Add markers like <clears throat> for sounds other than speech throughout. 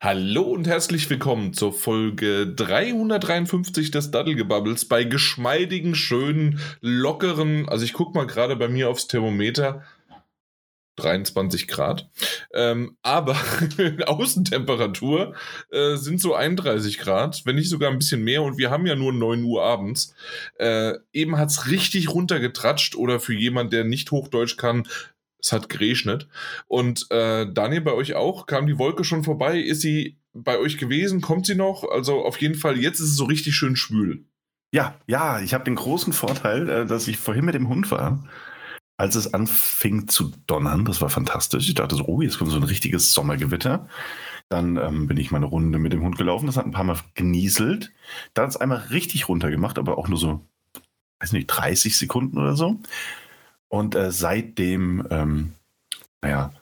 Hallo und herzlich willkommen zur Folge 353 des Daddelgebubbles bei geschmeidigen, schönen, lockeren, also ich gucke mal gerade bei mir aufs Thermometer, 23 Grad, ähm, aber <laughs> Außentemperatur äh, sind so 31 Grad, wenn nicht sogar ein bisschen mehr und wir haben ja nur 9 Uhr abends. Äh, eben hat es richtig runtergetratscht oder für jemand, der nicht Hochdeutsch kann, es hat geregnet. Und äh, Daniel, bei euch auch? Kam die Wolke schon vorbei? Ist sie bei euch gewesen? Kommt sie noch? Also auf jeden Fall, jetzt ist es so richtig schön schwül. Ja, ja, ich habe den großen Vorteil, äh, dass ich vorhin mit dem Hund war, als es anfing zu donnern. Das war fantastisch. Ich dachte so, oh, jetzt kommt so ein richtiges Sommergewitter. Dann ähm, bin ich meine Runde mit dem Hund gelaufen. Das hat ein paar Mal genieselt. Dann hat es einmal richtig runtergemacht, aber auch nur so, weiß nicht, 30 Sekunden oder so. Und äh, seitdem, ähm, naja,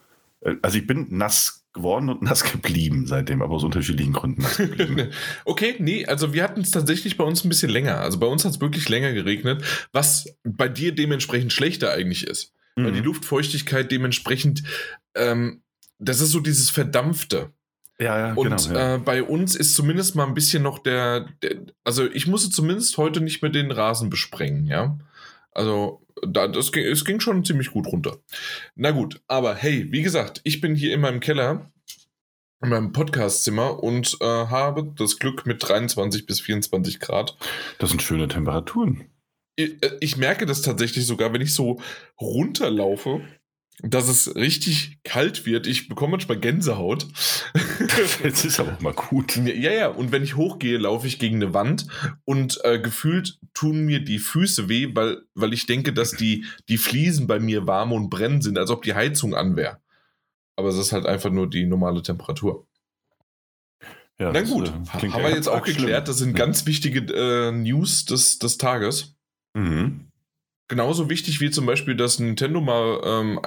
äh, also ich bin nass geworden und <laughs> nass geblieben seitdem, aber aus unterschiedlichen Gründen nass geblieben. <laughs> okay, nee, also wir hatten es tatsächlich bei uns ein bisschen länger. Also bei uns hat es wirklich länger geregnet, was bei dir dementsprechend schlechter eigentlich ist. Mhm. Weil die. Luftfeuchtigkeit dementsprechend, ähm, das ist so dieses Verdampfte. Ja, ja, und genau, ja. Äh, bei uns ist zumindest mal ein bisschen noch der, der, also ich musste zumindest heute nicht mehr den Rasen besprengen, ja. Also da, das ging, es ging schon ziemlich gut runter. Na gut, aber hey, wie gesagt, ich bin hier in meinem Keller, in meinem Podcastzimmer und äh, habe das Glück mit 23 bis 24 Grad. Das sind schöne Temperaturen. Ich, äh, ich merke das tatsächlich sogar, wenn ich so runterlaufe dass es richtig kalt wird. Ich bekomme manchmal Gänsehaut. <laughs> Jetzt ist aber auch mal gut. Ja, ja. Und wenn ich hochgehe, laufe ich gegen eine Wand und äh, gefühlt tun mir die Füße weh, weil, weil ich denke, dass die, die Fliesen bei mir warm und brennen sind, als ob die Heizung an wäre. Aber es ist halt einfach nur die normale Temperatur. Ja, Na gut, äh, haben wir jetzt auch geklärt. Das sind ja. ganz wichtige äh, News des, des Tages. Mhm. Genauso wichtig wie zum Beispiel, dass Nintendo mal ähm,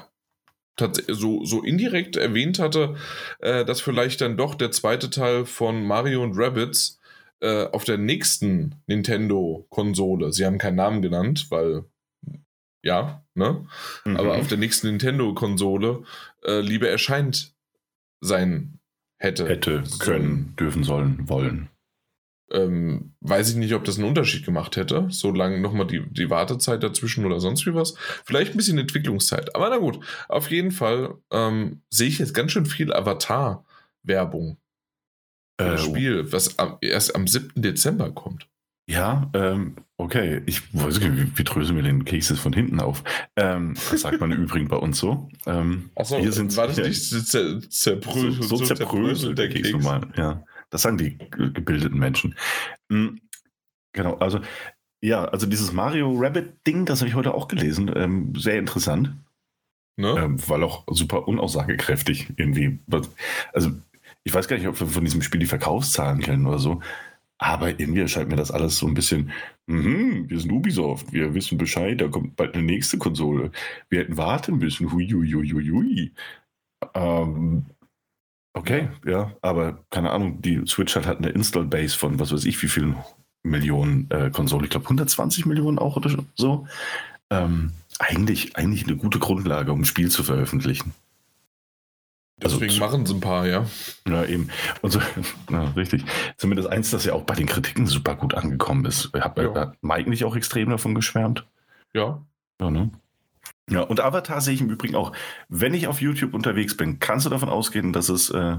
so, so indirekt erwähnt hatte, äh, dass vielleicht dann doch der zweite Teil von Mario und Rabbits äh, auf der nächsten Nintendo-Konsole, sie haben keinen Namen genannt, weil ja, ne? Mhm. Aber auf der nächsten Nintendo-Konsole äh, lieber erscheint sein hätte. Hätte, können, dürfen, sollen, wollen ähm, weiß ich nicht, ob das einen Unterschied gemacht hätte. So lange nochmal die, die Wartezeit dazwischen oder sonst wie was. Vielleicht ein bisschen Entwicklungszeit. Aber na gut, auf jeden Fall ähm, sehe ich jetzt ganz schön viel Avatar-Werbung. Äh, das Spiel, was am, erst am 7. Dezember kommt. Ja, ähm, okay. Ich weiß nicht, wie, wie dröseln wir den Kekses von hinten auf? Ähm, das sagt man <laughs> im Übrigen bei uns so. Ähm, Achso, war das nicht zer, zerbröselt? So, so zerbröselt der Keks normal, ja. Das sagen die gebildeten Menschen. Mhm. Genau, also ja, also dieses Mario Rabbit-Ding, das habe ich heute auch gelesen. Ähm, sehr interessant. Ne? Ähm, weil auch super unaussagekräftig irgendwie. Also, ich weiß gar nicht, ob wir von diesem Spiel die Verkaufszahlen kennen oder so. Aber irgendwie erscheint mir das alles so ein bisschen, mm, wir sind Ubisoft, wir wissen Bescheid, da kommt bald eine nächste Konsole. Wir hätten warten müssen. Hui, hui, hui, hui. Ähm, Okay, ja, aber keine Ahnung, die Switch hat halt eine Install-Base von was weiß ich, wie vielen Millionen äh, Konsolen. Ich glaube 120 Millionen auch oder so. Ähm, eigentlich, eigentlich eine gute Grundlage, um ein Spiel zu veröffentlichen. Also Deswegen also, machen sie ein paar, ja. Ja, eben. Und so, <laughs> ja, richtig. Zumindest eins, das ja auch bei den Kritiken super gut angekommen ist. Hat, ja. hat Mike nicht auch extrem davon geschwärmt? Ja. Ja, ne? Ja, und Avatar sehe ich im Übrigen auch. Wenn ich auf YouTube unterwegs bin, kannst du davon ausgehen, dass es äh,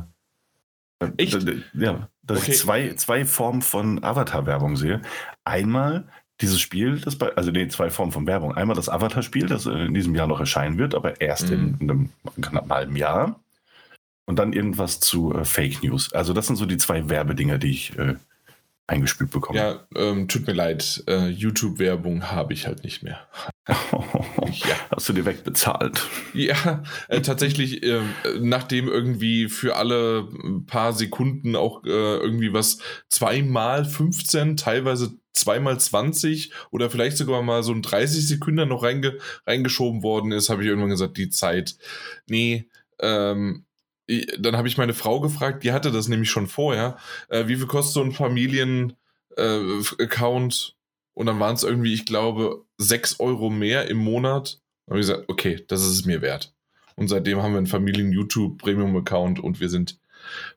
Echt? Ja, dass okay. ich zwei, zwei Formen von Avatar-Werbung sehe. Einmal dieses Spiel, das bei, also nee, zwei Formen von Werbung. Einmal das Avatar-Spiel, das in diesem Jahr noch erscheinen wird, aber erst in, mhm. in, einem knapp halben Jahr. Und dann irgendwas zu äh, Fake News. Also das sind so die zwei Werbedinger, die ich äh, eingespielt bekommen. Ja, ähm, tut mir leid, äh, YouTube-Werbung habe ich halt nicht mehr. <laughs> ja. Hast du dir wegbezahlt? Ja, äh, tatsächlich, äh, nachdem irgendwie für alle paar Sekunden auch äh, irgendwie was zweimal 15, teilweise zweimal 20 oder vielleicht sogar mal so ein 30 Sekunden noch reinge reingeschoben worden ist, habe ich irgendwann gesagt, die Zeit, nee, ähm, dann habe ich meine Frau gefragt, die hatte das nämlich schon vorher. Äh, wie viel kostet so ein Familien-Account? Äh, und dann waren es irgendwie, ich glaube, 6 Euro mehr im Monat. Habe ich gesagt, okay, das ist es mir wert. Und seitdem haben wir einen Familien-YouTube-Premium-Account und wir sind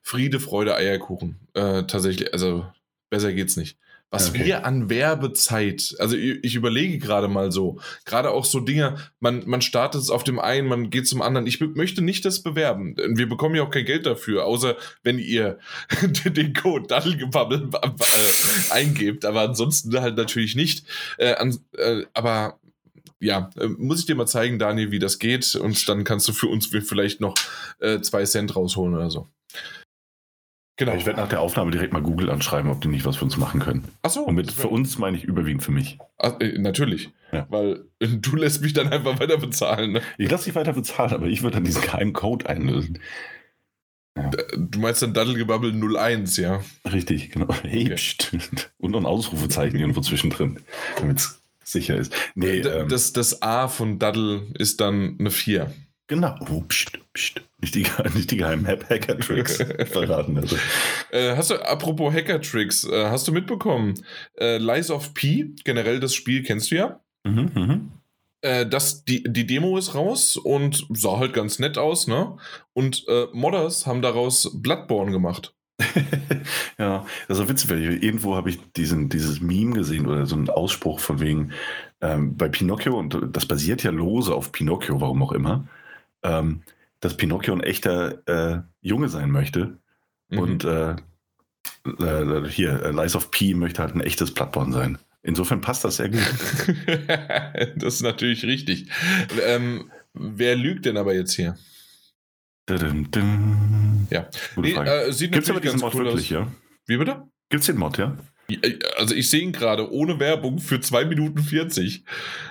Friede, Freude, Eierkuchen. Äh, tatsächlich, also besser geht's nicht. Was okay. wir an Werbezeit, also ich, ich überlege gerade mal so, gerade auch so Dinge, man, man startet es auf dem einen, man geht zum anderen. Ich möchte nicht das bewerben. Wir bekommen ja auch kein Geld dafür, außer wenn ihr <laughs> den Code Daddelgebabbel <laughs> äh, eingebt, aber ansonsten halt natürlich nicht. Äh, an, äh, aber ja, äh, muss ich dir mal zeigen, Daniel, wie das geht und dann kannst du für uns vielleicht noch äh, zwei Cent rausholen oder so. Genau. Ich werde nach der Aufnahme direkt mal Google anschreiben, ob die nicht was für uns machen können. Ach so. Und mit für uns meine ich überwiegend für mich. Ach, äh, natürlich. Ja. Weil äh, du lässt mich dann einfach weiter bezahlen. Ne? Ich lasse dich weiter bezahlen, aber ich würde dann diesen geheimen Code einlösen. Ja. Du meinst dann Daddelgebabbel 01, ja? Richtig, genau. Hey, okay. Und noch ein Ausrufezeichen irgendwo zwischendrin, damit es sicher ist. Nee, ähm, das, das A von Daddel ist dann eine 4. Genau. Oh, pst, pst. Nicht, die, nicht die geheimen Hacker-Tricks <laughs> verraten. Also. Äh, hast du, apropos Hacker-Tricks, äh, hast du mitbekommen, äh, Lies of P, generell das Spiel kennst du ja. Mhm, mhm. Äh, das, die, die Demo ist raus und sah halt ganz nett aus, ne? Und äh, Modders haben daraus Bloodborne gemacht. <laughs> ja, das ist witzig, weil irgendwo habe ich diesen, dieses Meme gesehen oder so einen Ausspruch von wegen ähm, bei Pinocchio, und das basiert ja lose auf Pinocchio, warum auch immer ähm, dass Pinocchio ein echter äh, Junge sein möchte. Mhm. Und äh, äh, hier, äh, Lies of P möchte halt ein echtes Plattborn sein. Insofern passt das sehr gut. <laughs> das ist natürlich richtig. Ähm, wer lügt denn aber jetzt hier? Dum, dum. Ja. Nee, äh, sieht Gibt's aber diesen cool Mod wirklich, aus. ja? Wie bitte? Gibt's den Mod, ja? Also ich sehe ihn gerade ohne Werbung für 2 Minuten 40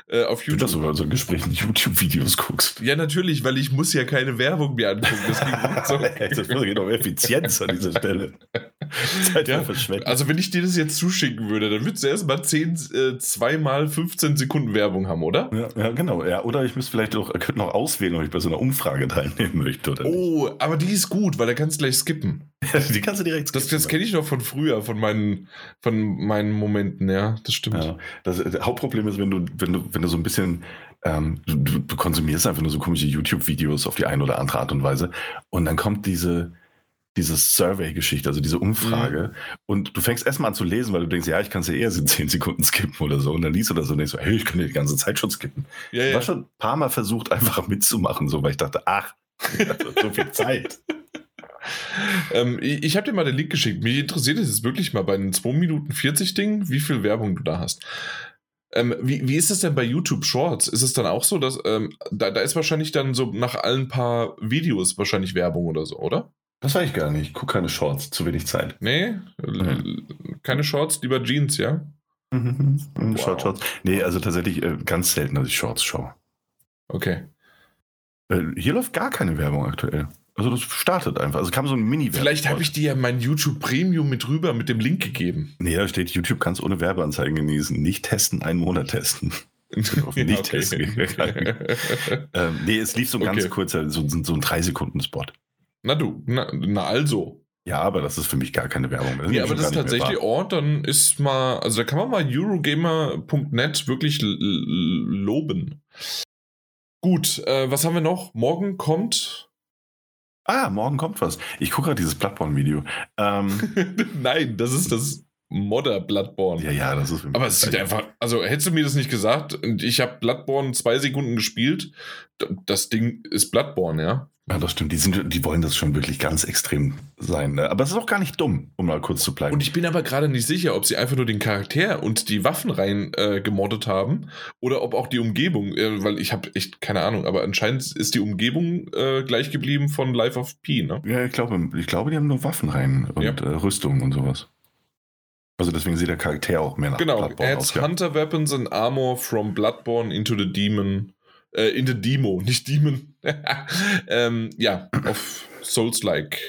äh, auf YouTube. Du das sogar so ein Gespräch in YouTube-Videos guckst. Ja, natürlich, weil ich muss ja keine Werbung mehr angucken. Das, so. <laughs> das geht um Effizienz an dieser Stelle. <laughs> Zeit ja, also wenn ich dir das jetzt zuschicken würde, dann würdest du erstmal 10, äh, 2 mal 15 Sekunden Werbung haben, oder? Ja, ja, genau. Ja, oder ich müsste vielleicht auch, könnte noch auswählen, ob ich bei so einer Umfrage teilnehmen möchte. Oder oh, nicht. aber die ist gut, weil da kannst du gleich skippen. <laughs> die kannst du direkt skippen. Das, das kenne ich noch von früher, von meinen, von meinen Momenten, ja, das stimmt. Ja, das, das Hauptproblem ist, wenn du, wenn du, wenn du so ein bisschen, ähm, du, du konsumierst einfach nur so komische YouTube-Videos auf die eine oder andere Art und Weise und dann kommt diese, diese Survey-Geschichte, also diese Umfrage. Mhm. Und du fängst erstmal an zu lesen, weil du denkst, ja, ich kann es ja eher in <laughs> 10 Sekunden skippen oder so. Und dann liest du das und denkst so, hey, ich kann ja die ganze Zeit schon skippen. Ja, ich habe schon ein paar Mal versucht, einfach <laughs> mitzumachen, so, weil ich dachte, ach, <laughs> so viel Zeit. <laughs> ähm, ich, ich habe dir mal den Link geschickt. Mich interessiert es jetzt wirklich mal bei den 2 Minuten 40 Ding, wie viel Werbung du da hast. Ähm, wie, wie ist es denn bei YouTube Shorts? Ist es dann auch so, dass ähm, da, da ist wahrscheinlich dann so nach allen paar Videos wahrscheinlich Werbung oder so, oder? Das weiß ich gar nicht. Ich gucke keine Shorts, zu wenig Zeit. Nee, mhm. keine Shorts, lieber Jeans, ja? Mhm. Wow. Short, Shorts. Nee, also tatsächlich äh, ganz selten, dass ich Shorts schaue. Okay. Äh, hier läuft gar keine Werbung aktuell. Also das startet einfach. Also kam so ein mini Vielleicht habe ich dir ja mein YouTube Premium mit rüber mit dem Link gegeben. Nee, da steht, YouTube kannst ohne Werbeanzeigen genießen. Nicht testen, einen Monat testen. <laughs> nicht testen. ähm, nee, es lief so ein okay. ganz kurzer, so, so ein 3-Sekunden-Spot. Na du, na, na also. Ja, aber das ist für mich gar keine Werbung. Das ja, aber das ist tatsächlich Ort, dann ist mal, also da kann man mal Eurogamer.net wirklich loben. Gut, äh, was haben wir noch? Morgen kommt Ah, morgen kommt was. Ich gucke gerade dieses Bloodborne-Video. Ähm, <laughs> Nein, das ist das Modder Bloodborne. Ja, ja, das ist. Aber es sieht einfach. Also hättest du mir das nicht gesagt und ich habe Bloodborne zwei Sekunden gespielt, das Ding ist Bloodborne, ja. Ja, das stimmt. Die, sind, die wollen das schon wirklich ganz extrem sein. Ne? Aber es ist auch gar nicht dumm, um mal kurz zu bleiben. Und ich bin aber gerade nicht sicher, ob sie einfach nur den Charakter und die Waffen rein äh, gemoddet haben oder ob auch die Umgebung, äh, weil ich habe echt keine Ahnung, aber anscheinend ist die Umgebung äh, gleich geblieben von Life of P, ne? Ja, ich glaube, ich glaube, die haben nur Waffen rein und ja. Äh, Rüstung und sowas. Also deswegen sieht der Charakter auch mehr nach genau, Bloodborne aus. Genau, Hunter Weapons and Armor from Bloodborne into the Demon äh, in the Demo, <laughs> nicht Demon. <laughs> ähm, ja, auf Souls-like.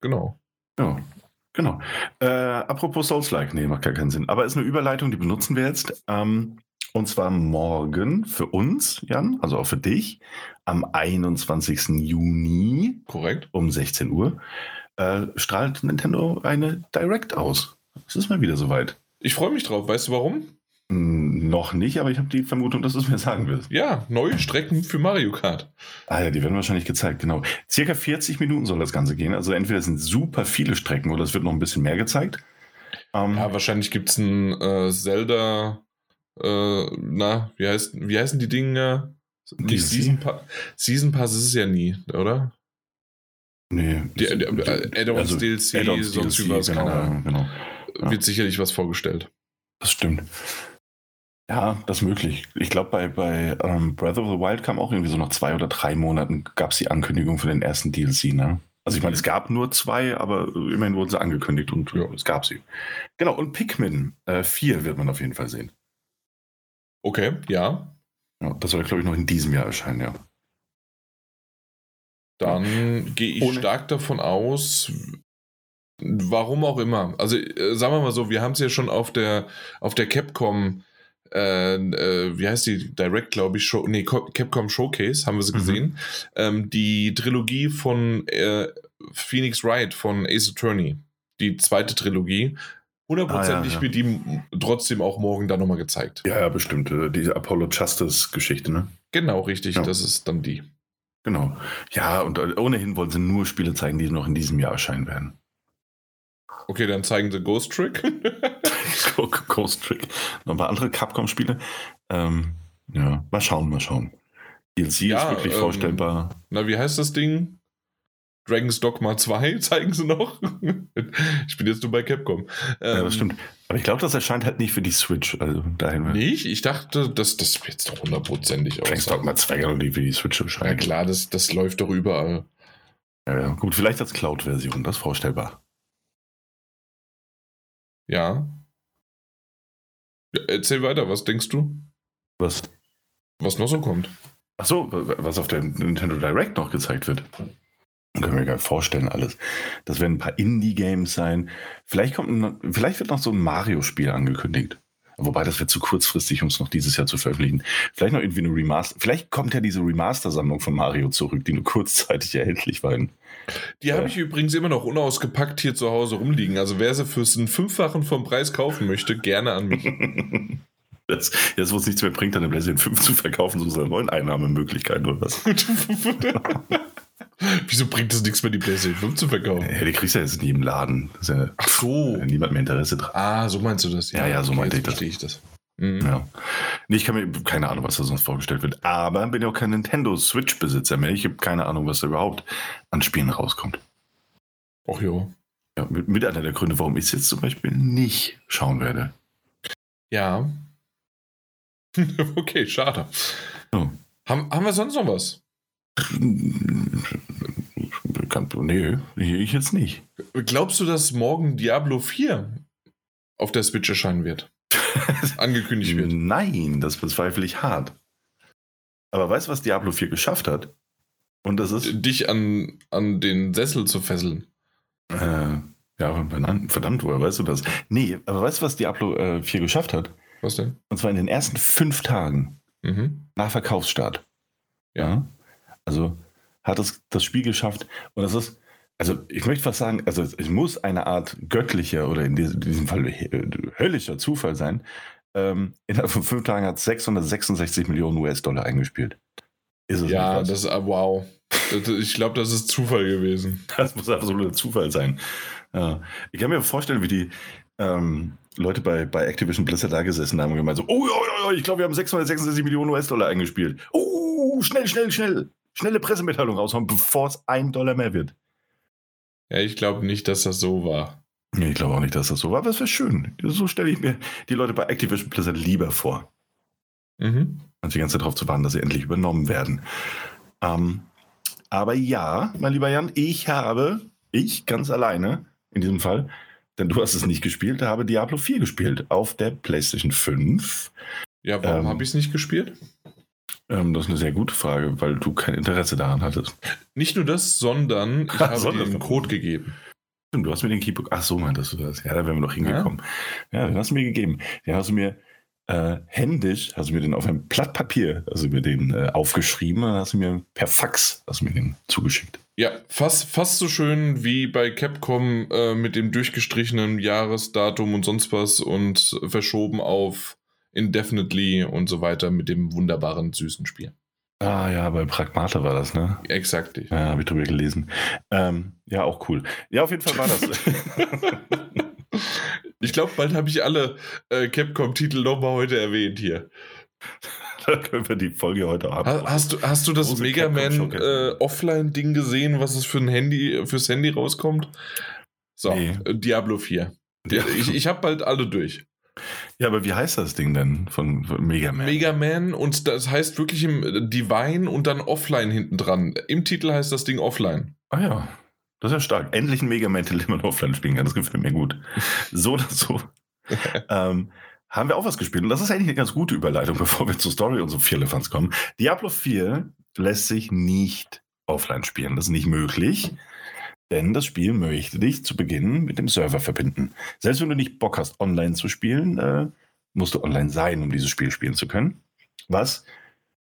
Genau. Ja, genau. Äh, apropos Souls-like, nee, macht gar keinen Sinn. Aber ist eine Überleitung, die benutzen wir jetzt. Ähm, und zwar morgen für uns, Jan, also auch für dich, am 21. Juni. Korrekt. Um 16 Uhr. Äh, strahlt Nintendo eine Direct aus. Es ist mal wieder soweit. Ich freue mich drauf. Weißt du warum? Hm, noch nicht, aber ich habe die Vermutung, dass du es mir sagen wirst. Ja, neue Strecken für Mario Kart. Ah ja, die werden wahrscheinlich gezeigt, genau. Circa 40 Minuten soll das Ganze gehen. Also entweder sind super viele Strecken oder es wird noch ein bisschen mehr gezeigt. Ähm, ja, wahrscheinlich gibt es ein äh, Zelda, äh, na, wie, heißt, wie heißen die Dinge? Nicht Season, pa Season Pass ist es ja nie, oder? Nee. Die, die, die Add-ons also, DLC, Add sonst DLC, genau, keine Genau. Ja. Wird sicherlich was vorgestellt. Das stimmt. Ja, das ist möglich. Ich glaube, bei, bei ähm, Breath of the Wild kam auch irgendwie so nach zwei oder drei Monaten gab es die Ankündigung für den ersten DLC, ne? Also ich meine, es gab nur zwei, aber immerhin wurden sie angekündigt und ja, es gab sie. Genau, und Pikmin äh, 4 wird man auf jeden Fall sehen. Okay, ja. ja das soll, glaube ich, noch in diesem Jahr erscheinen, ja. Dann gehe ich Ohne stark davon aus, warum auch immer. Also äh, sagen wir mal so, wir haben es ja schon auf der, auf der Capcom äh, äh, wie heißt die, Direct, glaube ich, Show, nee, Capcom Showcase, haben wir sie mhm. gesehen. Ähm, die Trilogie von äh, Phoenix Wright von Ace Attorney, die zweite Trilogie. Hundertprozentig ah, ja, ja. wird die trotzdem auch morgen da nochmal gezeigt. Ja, ja, bestimmt. Äh, diese Apollo Justice-Geschichte, ne? Genau, richtig. Ja. Das ist dann die. Genau. Ja, und äh, ohnehin wollen sie nur Spiele zeigen, die noch in diesem Jahr erscheinen werden. Okay, dann zeigen sie Ghost Trick. <laughs> Ghost Trick. Noch ein paar andere Capcom-Spiele. Ähm, ja, mal schauen, mal schauen. DLC ja, ist wirklich ähm, vorstellbar. Na, wie heißt das Ding? Dragon's Dogma 2 <laughs> zeigen sie noch. <laughs> ich bin jetzt nur bei Capcom. Ähm, ja, das stimmt. Aber ich glaube, das erscheint halt nicht für die Switch. Also dahin nicht? Ich dachte, das, das wird jetzt doch hundertprozentig aus. Dragon's Dogma 2 kann doch nicht für die Switch erscheinen. Ja klar, das, das läuft doch überall. Ja, ja. gut, vielleicht als Cloud-Version, das ist vorstellbar. Ja. Erzähl weiter, was denkst du? Was? Was noch so kommt. Ach so, was auf der Nintendo Direct noch gezeigt wird. Können wir gar nicht vorstellen, alles. Das werden ein paar Indie-Games sein. Vielleicht, kommt, vielleicht wird noch so ein Mario-Spiel angekündigt. Wobei das wird zu kurzfristig, um es noch dieses Jahr zu veröffentlichen. Vielleicht noch irgendwie eine Remaster. Vielleicht kommt ja diese Remaster-Sammlung von Mario zurück, die nur kurzzeitig <laughs> erhältlich war. Die habe ich übrigens immer noch unausgepackt hier zu Hause rumliegen. Also wer sie für einen Fünffachen vom Preis kaufen möchte, gerne an mich. <laughs> Das, jetzt, wo es nichts mehr bringt, dann eine PlayStation 5 zu verkaufen, so eine neuen Einnahmemöglichkeit oder was? <laughs> Wieso bringt es nichts mehr, die PlayStation 5 zu verkaufen? Ja, die kriegst du ja jetzt in jedem Laden. Ja, Ach so. Niemand mehr Interesse dran. Ah, so meinst du das? Ja, ja, ja so okay, meinte ich das. ich das. Mhm. Ja. Nee, ich kann mir keine Ahnung, was da sonst vorgestellt wird. Aber bin ja auch kein Nintendo Switch-Besitzer mehr. Ich habe keine Ahnung, was da überhaupt an Spielen rauskommt. Ach jo. Ja, mit, mit einer der Gründe, warum ich es jetzt zum Beispiel nicht schauen werde. Ja. <laughs> okay, schade. Oh. Haben, haben wir sonst noch was? Nee, ich jetzt nicht. Glaubst du, dass morgen Diablo 4 auf der Switch erscheinen wird? <laughs> Angekündigt wird? Nein, das bezweifle ich hart. Aber weißt du, was Diablo 4 geschafft hat? Und das ist. Dich an, an den Sessel zu fesseln. Äh, ja, verdammt, woher weißt du das? Nee, aber weißt du, was Diablo äh, 4 geschafft hat? Was denn? Und zwar in den ersten fünf Tagen mhm. nach Verkaufsstart. Ja. Also hat es das Spiel geschafft. Und das ist, also ich möchte fast sagen, also es muss eine Art göttlicher oder in diesem Fall höllischer Zufall sein. Ähm, innerhalb von fünf Tagen hat es 666 Millionen US-Dollar eingespielt. Ist es ja, das ist, ah, wow. ich glaube, das ist Zufall gewesen. <laughs> Das muss absoluter Zufall sein. Ja. Ich kann mir vorstellen, wie die ähm, Leute bei, bei Activision Blizzard da gesessen haben und gemeint so, oh, oh, oh ich glaube, wir haben 666 Millionen US-Dollar eingespielt. Oh, schnell, schnell, schnell schnelle Pressemitteilung raushauen, bevor es ein Dollar mehr wird. Ja, ich glaube nicht, dass das so war. Ich glaube auch nicht, dass das so war, aber es wäre schön. So stelle ich mir die Leute bei Activision Blizzard lieber vor. Mhm. Als die ganze Zeit darauf zu warten, dass sie endlich übernommen werden. Ähm, aber ja, mein lieber Jan, ich habe, ich ganz alleine in diesem Fall, denn du hast es nicht gespielt, habe Diablo 4 gespielt auf der PlayStation 5. Ja, warum ähm, habe ich es nicht gespielt? Ähm, das ist eine sehr gute Frage, weil du kein Interesse daran hattest. Nicht nur das, sondern <laughs> ich habe dir einen Code gegeben. Du hast mir den Keybook. Ach so, meintest du das? Ja, da wären wir noch hingekommen. Ja, ja den hast du mir gegeben. Den hast du mir äh, händisch, hast du mir den auf einem Blatt Papier, du mir den äh, aufgeschrieben, hast du mir per Fax, hast du mir den zugeschickt. Ja, fast, fast so schön wie bei Capcom äh, mit dem durchgestrichenen Jahresdatum und sonst was und verschoben auf Indefinitely und so weiter mit dem wunderbaren, süßen Spiel. Ah ja, bei Pragmata war das, ne? Exakt. Ja, habe ich drüber gelesen. Ähm, ja, auch cool. Ja, auf jeden Fall war das. <laughs> ich glaube, bald habe ich alle äh, Capcom-Titel nochmal heute erwähnt hier. <laughs> da können wir die Folge heute haben. Hast du, hast du das Große Mega Man äh, Offline-Ding gesehen, was es für ein Handy, fürs Handy rauskommt? So, nee. Diablo 4. Diablo. Ich, ich habe bald alle durch. Ja, aber wie heißt das Ding denn von, von Mega Man? Mega Man und das heißt wirklich im Divine und dann Offline hinten dran. Im Titel heißt das Ding Offline. Ah ja, das ist ja stark. Endlich ein Mega Man, den man offline spielen kann. Das gefällt mir gut. So oder so. <laughs> ähm, haben wir auch was gespielt. Und das ist eigentlich eine ganz gute Überleitung, <laughs> bevor wir zur Story und so Vierlefanz kommen. Diablo 4 lässt sich nicht offline spielen. Das ist nicht möglich. Denn das Spiel möchte dich zu Beginn mit dem Server verbinden. Selbst wenn du nicht Bock hast, online zu spielen, äh, musst du online sein, um dieses Spiel spielen zu können. Was,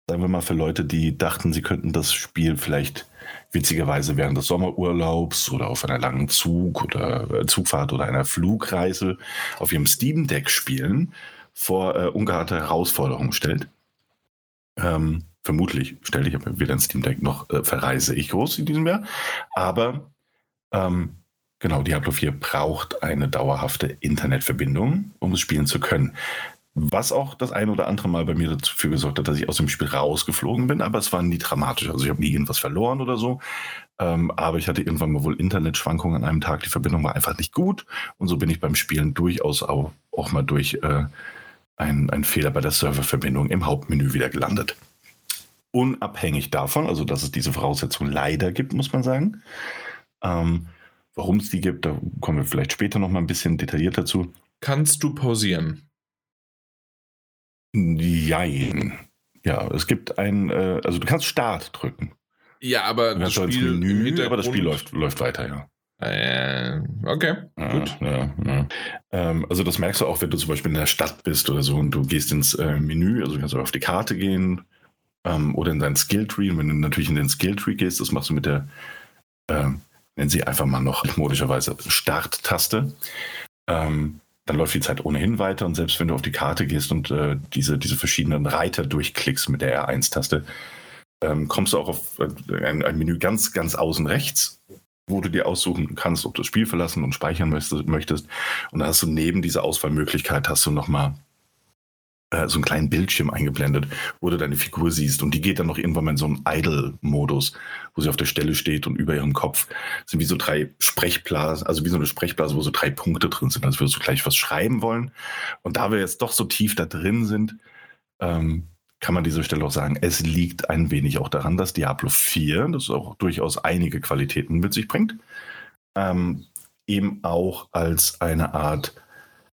sagen wir mal, für Leute, die dachten, sie könnten das Spiel vielleicht witzigerweise während des Sommerurlaubs oder auf einer langen Zug oder äh, Zugfahrt oder einer Flugreise auf ihrem Steam Deck spielen, vor äh, ungeahnte Herausforderungen stellt. Ähm, vermutlich stelle ich aber weder ein Steam Deck noch äh, verreise ich groß in diesem Jahr. Aber ähm, genau, Diablo 4 braucht eine dauerhafte Internetverbindung, um es spielen zu können. Was auch das ein oder andere Mal bei mir dafür gesorgt hat, dass ich aus dem Spiel rausgeflogen bin, aber es war nie dramatisch. Also ich habe nie irgendwas verloren oder so. Ähm, aber ich hatte irgendwann mal wohl Internetschwankungen an einem Tag. Die Verbindung war einfach nicht gut. Und so bin ich beim Spielen durchaus auch, auch mal durch äh, einen Fehler bei der Serververbindung im Hauptmenü wieder gelandet. Unabhängig davon, also dass es diese Voraussetzung leider gibt, muss man sagen, ähm, Warum es die gibt, da kommen wir vielleicht später noch mal ein bisschen detailliert dazu. Kannst du pausieren? Jein. Ja, es gibt ein, äh, also du kannst Start drücken. Ja, aber das Spiel, Menü, aber das Spiel läuft, läuft weiter, ja. Äh, okay, ja, gut. Ja, ja. Ähm, also das merkst du auch, wenn du zum Beispiel in der Stadt bist oder so und du gehst ins äh, Menü, also du kannst auf die Karte gehen ähm, oder in dein Skilltree. Und wenn du natürlich in den Skilltree gehst, das machst du mit der ähm, nennen sie einfach mal noch modischerweise Start-Taste. Ähm, dann läuft die Zeit ohnehin weiter und selbst wenn du auf die Karte gehst und äh, diese, diese verschiedenen Reiter durchklickst mit der R1-Taste, ähm, kommst du auch auf äh, ein, ein, Menü ganz, ganz außen rechts, wo du dir aussuchen kannst, ob du das Spiel verlassen und speichern möchtest. Und da hast du neben dieser Auswahlmöglichkeit hast du nochmal äh, so einen kleinen Bildschirm eingeblendet, wo du deine Figur siehst. Und die geht dann noch irgendwann mal in so einen Idle-Modus, wo sie auf der Stelle steht und über ihrem Kopf sind wie so drei Sprechblasen, also wie so eine Sprechblase, wo so drei Punkte drin sind, als würdest du gleich was schreiben wollen. Und da wir jetzt doch so tief da drin sind, ähm, kann man diese Stelle auch sagen, es liegt ein wenig auch daran, dass Diablo 4, das auch durchaus einige Qualitäten mit sich bringt, ähm, eben auch als eine Art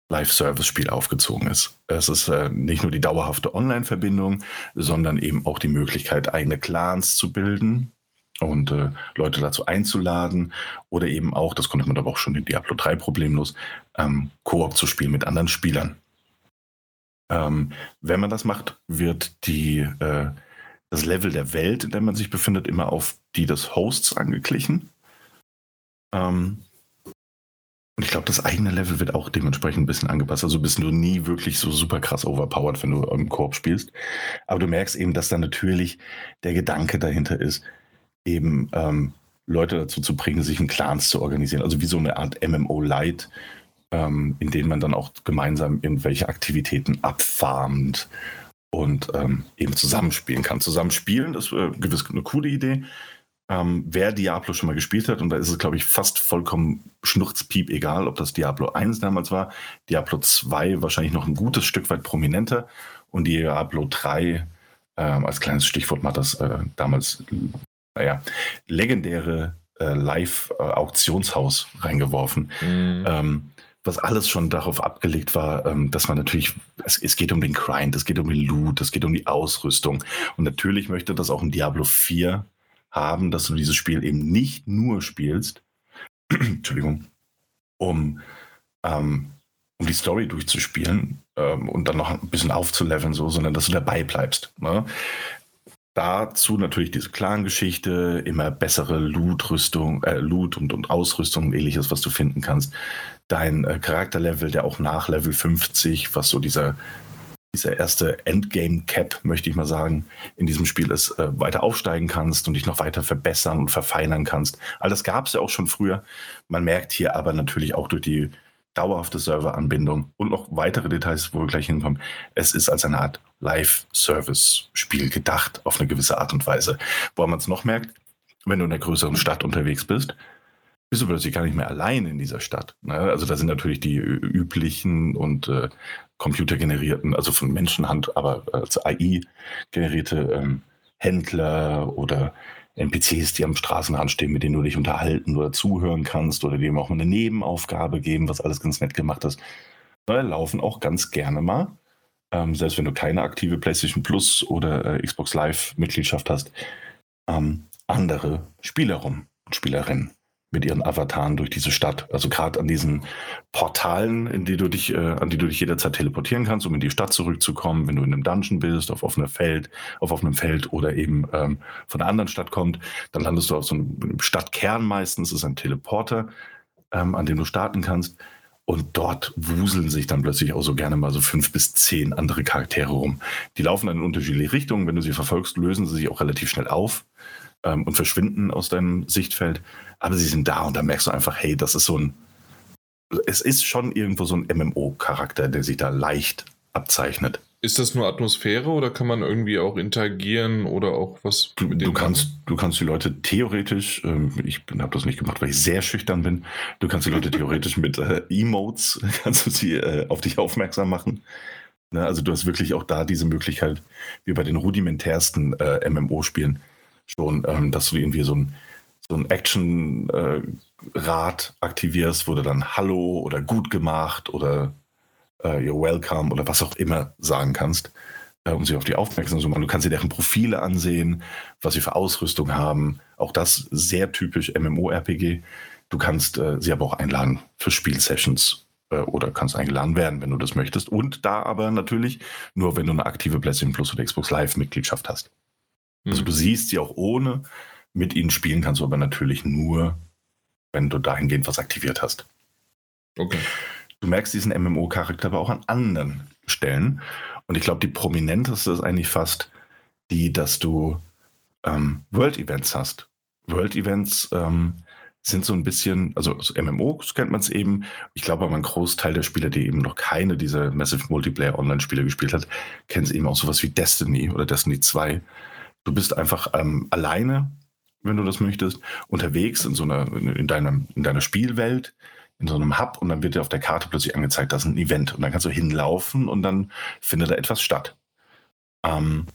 Live-Service-Spiel aufgezogen ist. Es ist äh, nicht nur die dauerhafte Online-Verbindung, sondern eben auch die Möglichkeit, eigene Clans zu bilden und äh, Leute dazu einzuladen oder eben auch, das konnte man aber auch schon in Diablo 3 problemlos, ähm, Koop zu spielen mit anderen Spielern. Ähm, wenn man das macht, wird die, äh, das Level der Welt, in der man sich befindet, immer auf die des Hosts angeglichen. Ähm, und ich glaube, das eigene Level wird auch dementsprechend ein bisschen angepasst. Also bist du nie wirklich so super krass overpowered, wenn du im Korb spielst. Aber du merkst eben, dass da natürlich der Gedanke dahinter ist, eben ähm, Leute dazu zu bringen, sich in Clans zu organisieren. Also wie so eine Art MMO-Light, ähm, in denen man dann auch gemeinsam irgendwelche Aktivitäten abfarmt und ähm, eben zusammenspielen kann. Zusammenspielen ist äh, gewiss eine coole Idee. Ähm, wer Diablo schon mal gespielt hat, und da ist es, glaube ich, fast vollkommen schnurzpiep egal, ob das Diablo 1 damals war, Diablo 2 wahrscheinlich noch ein gutes Stück weit prominenter und Diablo 3 ähm, als kleines Stichwort mal das äh, damals, naja, legendäre äh, Live-Auktionshaus reingeworfen. Mhm. Ähm, was alles schon darauf abgelegt war, ähm, dass man natürlich, es, es, geht um den Grind, es geht um den Loot, es geht um die Ausrüstung. Und natürlich möchte das auch ein Diablo 4 haben, dass du dieses Spiel eben nicht nur spielst, <clears throat> Entschuldigung, um, ähm, um die Story durchzuspielen ähm, und dann noch ein bisschen aufzuleveln, so, sondern dass du dabei bleibst. Ne? Dazu natürlich diese Clan-Geschichte, immer bessere Loot-Rüstung, äh, Loot und, und Ausrüstung, ähnliches, was du finden kannst. Dein äh, Charakterlevel, der auch nach Level 50, was so dieser dieser erste Endgame-Cap, möchte ich mal sagen, in diesem Spiel ist, äh, weiter aufsteigen kannst und dich noch weiter verbessern und verfeinern kannst. All das gab es ja auch schon früher. Man merkt hier aber natürlich auch durch die dauerhafte Serveranbindung und noch weitere Details, wo wir gleich hinkommen. Es ist als eine Art Live-Service-Spiel gedacht, auf eine gewisse Art und Weise. Wo man es noch merkt, wenn du in einer größeren Stadt unterwegs bist, bist du plötzlich gar nicht mehr allein in dieser Stadt. Ne? Also da sind natürlich die üblichen und äh, computergenerierten, also von Menschenhand, aber als AI generierte ähm, Händler oder NPCs, die am Straßenrand stehen, mit denen du dich unterhalten oder zuhören kannst oder dem auch eine Nebenaufgabe geben, was alles ganz nett gemacht ist. Da laufen auch ganz gerne mal, ähm, selbst wenn du keine aktive PlayStation Plus oder äh, Xbox Live Mitgliedschaft hast, ähm, andere Spieler rum und Spielerinnen mit ihren Avataren durch diese Stadt. Also gerade an diesen Portalen, in die du dich, äh, an die du dich jederzeit teleportieren kannst, um in die Stadt zurückzukommen, wenn du in einem Dungeon bist, auf offenem Feld, auf offenem Feld oder eben ähm, von einer anderen Stadt kommt, dann landest du auf so einem Stadtkern meistens, ist ein Teleporter, ähm, an dem du starten kannst. Und dort wuseln sich dann plötzlich auch so gerne mal so fünf bis zehn andere Charaktere rum. Die laufen dann in unterschiedliche Richtungen. Wenn du sie verfolgst, lösen sie sich auch relativ schnell auf ähm, und verschwinden aus deinem Sichtfeld. Aber sie sind da und da merkst du einfach, hey, das ist so ein, es ist schon irgendwo so ein MMO-Charakter, der sich da leicht abzeichnet. Ist das nur Atmosphäre oder kann man irgendwie auch interagieren oder auch was? Du, du kannst, du kannst die Leute theoretisch, ähm, ich habe das nicht gemacht, weil ich sehr schüchtern bin. Du kannst die Leute theoretisch mit äh, Emotes <laughs> kannst du sie äh, auf dich aufmerksam machen. Ne, also du hast wirklich auch da diese Möglichkeit, wie bei den rudimentärsten äh, MMO-Spielen, schon, ähm, dass du irgendwie so ein, so ein Action-Rad äh, aktivierst, wo du dann Hallo oder gut gemacht oder äh, You're welcome oder was auch immer sagen kannst, äh, um sie auf die aufmerksam zu machen. Du kannst sie deren Profile ansehen, was sie für Ausrüstung haben. Auch das sehr typisch MMORPG. Du kannst äh, sie aber auch einladen für Spielsessions äh, oder kannst eingeladen werden, wenn du das möchtest. Und da aber natürlich nur, wenn du eine aktive PlayStation Plus oder Xbox Live Mitgliedschaft hast. Also mhm. du siehst sie auch ohne. Mit ihnen spielen kannst du aber natürlich nur, wenn du dahingehend was aktiviert hast. Okay. Du merkst diesen MMO-Charakter aber auch an anderen Stellen. Und ich glaube, die prominenteste ist eigentlich fast die, dass du ähm, World-Events hast. World-Events ähm, sind so ein bisschen, also MMOs kennt man es eben. Ich glaube aber ein Großteil der Spieler, die eben noch keine dieser Massive Multiplayer Online-Spiele gespielt hat, kennen es eben auch sowas wie Destiny oder Destiny 2 Du bist einfach ähm, alleine, wenn du das möchtest, unterwegs in so einer, in deiner, in deiner Spielwelt, in so einem Hub und dann wird dir auf der Karte plötzlich angezeigt, das ist ein Event und dann kannst du hinlaufen und dann findet da etwas statt. Ähm,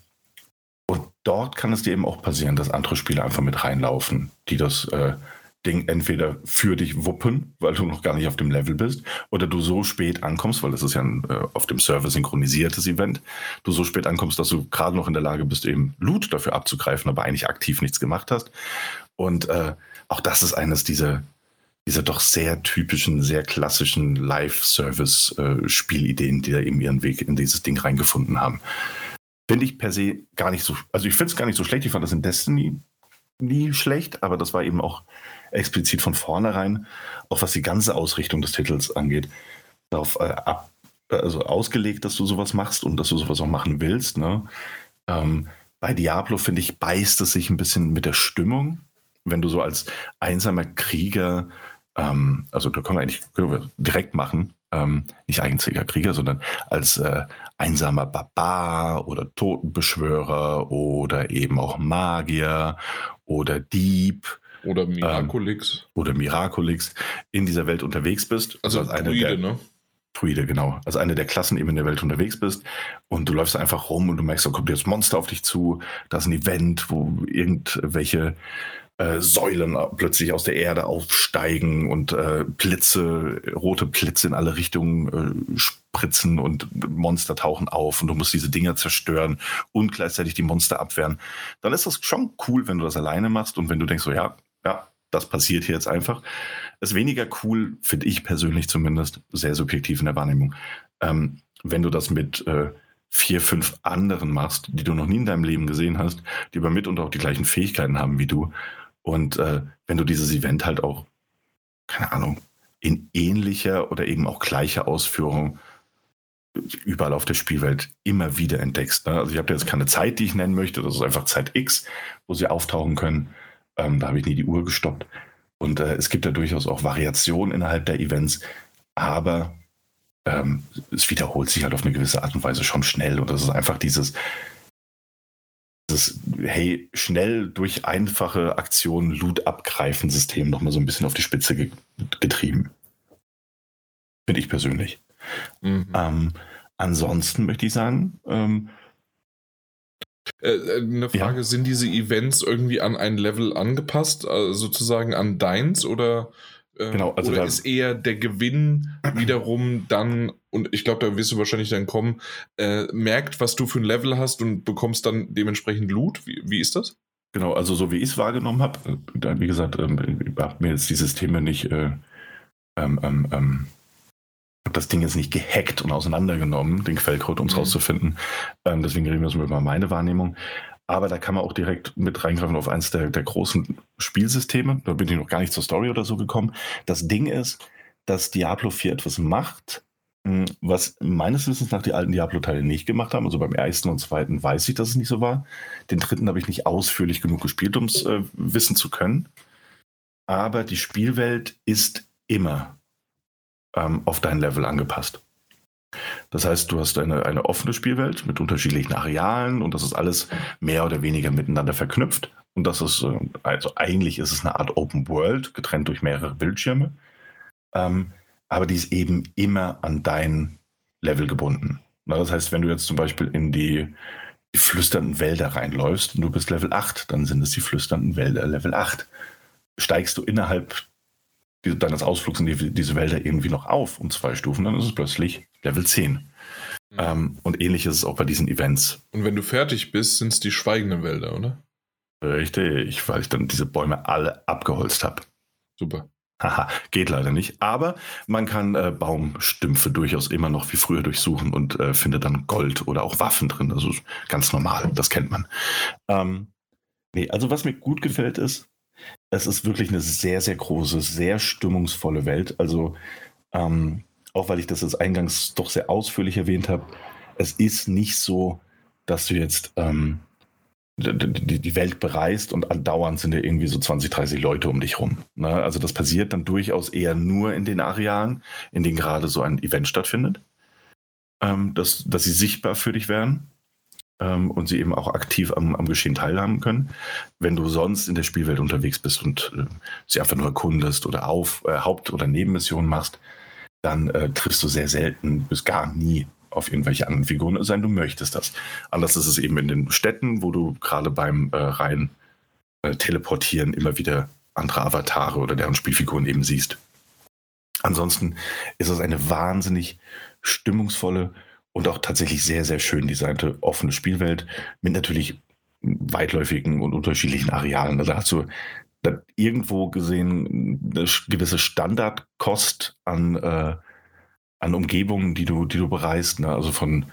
und dort kann es dir eben auch passieren, dass andere Spieler einfach mit reinlaufen, die das äh, Ding entweder für dich wuppen, weil du noch gar nicht auf dem Level bist, oder du so spät ankommst, weil das ist ja ein äh, auf dem Server synchronisiertes Event, du so spät ankommst, dass du gerade noch in der Lage bist, eben Loot dafür abzugreifen, aber eigentlich aktiv nichts gemacht hast. Und äh, auch das ist eines dieser, dieser doch sehr typischen, sehr klassischen Live-Service-Spielideen, äh, die da eben ihren Weg in dieses Ding reingefunden haben. Finde ich per se gar nicht so, also ich finde es gar nicht so schlecht. Ich fand das in Destiny nie schlecht, aber das war eben auch explizit von vornherein, auch was die ganze Ausrichtung des Titels angeht, darauf äh, ab, also ausgelegt, dass du sowas machst und dass du sowas auch machen willst. Ne? Ähm, bei Diablo, finde ich, beißt es sich ein bisschen mit der Stimmung. Wenn du so als einsamer Krieger, ähm, also da können wir eigentlich können wir direkt machen, ähm, nicht einziger Krieger, sondern als äh, einsamer Barbar oder Totenbeschwörer oder eben auch Magier oder Dieb oder Miraculix. Ähm, oder Miraculix in dieser Welt unterwegs bist. Also, also als Druide, eine der, ne? Druide, genau. Also eine der Klassen eben in der Welt unterwegs bist und du läufst einfach rum und du merkst, da kommt jetzt Monster auf dich zu, da ist ein Event, wo irgendwelche äh, Säulen plötzlich aus der Erde aufsteigen und äh, Blitze, rote Blitze in alle Richtungen äh, spritzen und Monster tauchen auf und du musst diese Dinger zerstören und gleichzeitig die Monster abwehren. Dann ist das schon cool, wenn du das alleine machst und wenn du denkst, so ja, ja, das passiert hier jetzt einfach. ist weniger cool, finde ich persönlich zumindest, sehr subjektiv in der Wahrnehmung, ähm, wenn du das mit äh, vier, fünf anderen machst, die du noch nie in deinem Leben gesehen hast, die aber mit und auch die gleichen Fähigkeiten haben wie du und äh, wenn du dieses Event halt auch, keine Ahnung, in ähnlicher oder eben auch gleicher Ausführung überall auf der Spielwelt immer wieder entdeckst. Ne? Also ich habe jetzt keine Zeit, die ich nennen möchte, das ist einfach Zeit X, wo sie auftauchen können. Ähm, da habe ich nie die Uhr gestoppt. Und äh, es gibt da durchaus auch Variationen innerhalb der Events, aber ähm, es wiederholt sich halt auf eine gewisse Art und Weise schon schnell. Und das ist einfach dieses, dieses hey, schnell durch einfache Aktionen Loot abgreifen System nochmal so ein bisschen auf die Spitze ge getrieben. Finde ich persönlich. Mhm. Ähm, ansonsten möchte ich sagen, ähm, äh, äh, eine Frage, ja. sind diese Events irgendwie an ein Level angepasst, also sozusagen an deins oder, äh, genau, also oder ist eher der Gewinn wiederum dann, und ich glaube, da wirst du wahrscheinlich dann kommen, äh, merkt, was du für ein Level hast und bekommst dann dementsprechend Loot? Wie, wie ist das? Genau, also so wie ich es wahrgenommen habe, wie gesagt, ähm, ich habe mir jetzt dieses Thema nicht äh, ähm, ähm, ähm habe das Ding jetzt nicht gehackt und auseinandergenommen, den Quellcode, um es mhm. rauszufinden. Ähm, deswegen reden wir jetzt mal über meine Wahrnehmung. Aber da kann man auch direkt mit reingreifen auf eins der, der großen Spielsysteme. Da bin ich noch gar nicht zur Story oder so gekommen. Das Ding ist, dass Diablo 4 etwas macht, hm, was meines Wissens nach die alten Diablo-Teile nicht gemacht haben. Also beim ersten und zweiten weiß ich, dass es nicht so war. Den dritten habe ich nicht ausführlich genug gespielt, um es äh, wissen zu können. Aber die Spielwelt ist immer ähm, auf dein Level angepasst. Das heißt, du hast eine, eine offene Spielwelt mit unterschiedlichen Arealen und das ist alles mehr oder weniger miteinander verknüpft. Und das ist, äh, also eigentlich ist es eine Art Open World, getrennt durch mehrere Bildschirme. Ähm, aber die ist eben immer an dein Level gebunden. Na, das heißt, wenn du jetzt zum Beispiel in die, die flüsternden Wälder reinläufst und du bist Level 8, dann sind es die flüsternden Wälder Level 8. Steigst du innerhalb deines Ausflugs in die, diese Wälder irgendwie noch auf um zwei Stufen, dann ist es plötzlich Level 10. Mhm. Ähm, und ähnlich ist es auch bei diesen Events. Und wenn du fertig bist, sind es die schweigenden Wälder, oder? Richtig, weil ich dann diese Bäume alle abgeholzt habe. Super. Haha, geht leider nicht. Aber man kann äh, Baumstümpfe durchaus immer noch wie früher durchsuchen und äh, findet dann Gold oder auch Waffen drin. Also ganz normal, das kennt man. Ähm, nee, also was mir gut gefällt ist, es ist wirklich eine sehr, sehr große, sehr stimmungsvolle Welt. Also, ähm, auch weil ich das jetzt eingangs doch sehr ausführlich erwähnt habe, es ist nicht so, dass du jetzt ähm, die, die, Welt bereist und andauernd sind da irgendwie so 20, 30 Leute um dich rum. Ne? Also das passiert dann durchaus eher nur in den Arealen, in denen gerade so ein Event stattfindet, ähm, dass, dass sie sichtbar für dich werden ähm, und sie eben auch aktiv am, am, Geschehen teilhaben können. Wenn du sonst in der Spielwelt unterwegs bist und äh, sie einfach nur erkundest oder auf äh, Haupt- oder Nebenmissionen machst, dann äh, triffst du sehr selten bis gar nie auf irgendwelche anderen Figuren, es sei denn, du möchtest das. Anders ist es eben in den Städten, wo du gerade beim äh, rein äh, Teleportieren immer wieder andere Avatare oder deren Spielfiguren eben siehst. Ansonsten ist es eine wahnsinnig stimmungsvolle und auch tatsächlich sehr, sehr schön designte offene Spielwelt mit natürlich weitläufigen und unterschiedlichen Arealen. Also hast du irgendwo gesehen eine gewisse Standardkost an, äh, an Umgebungen, die du, die du bereist. Ne? Also von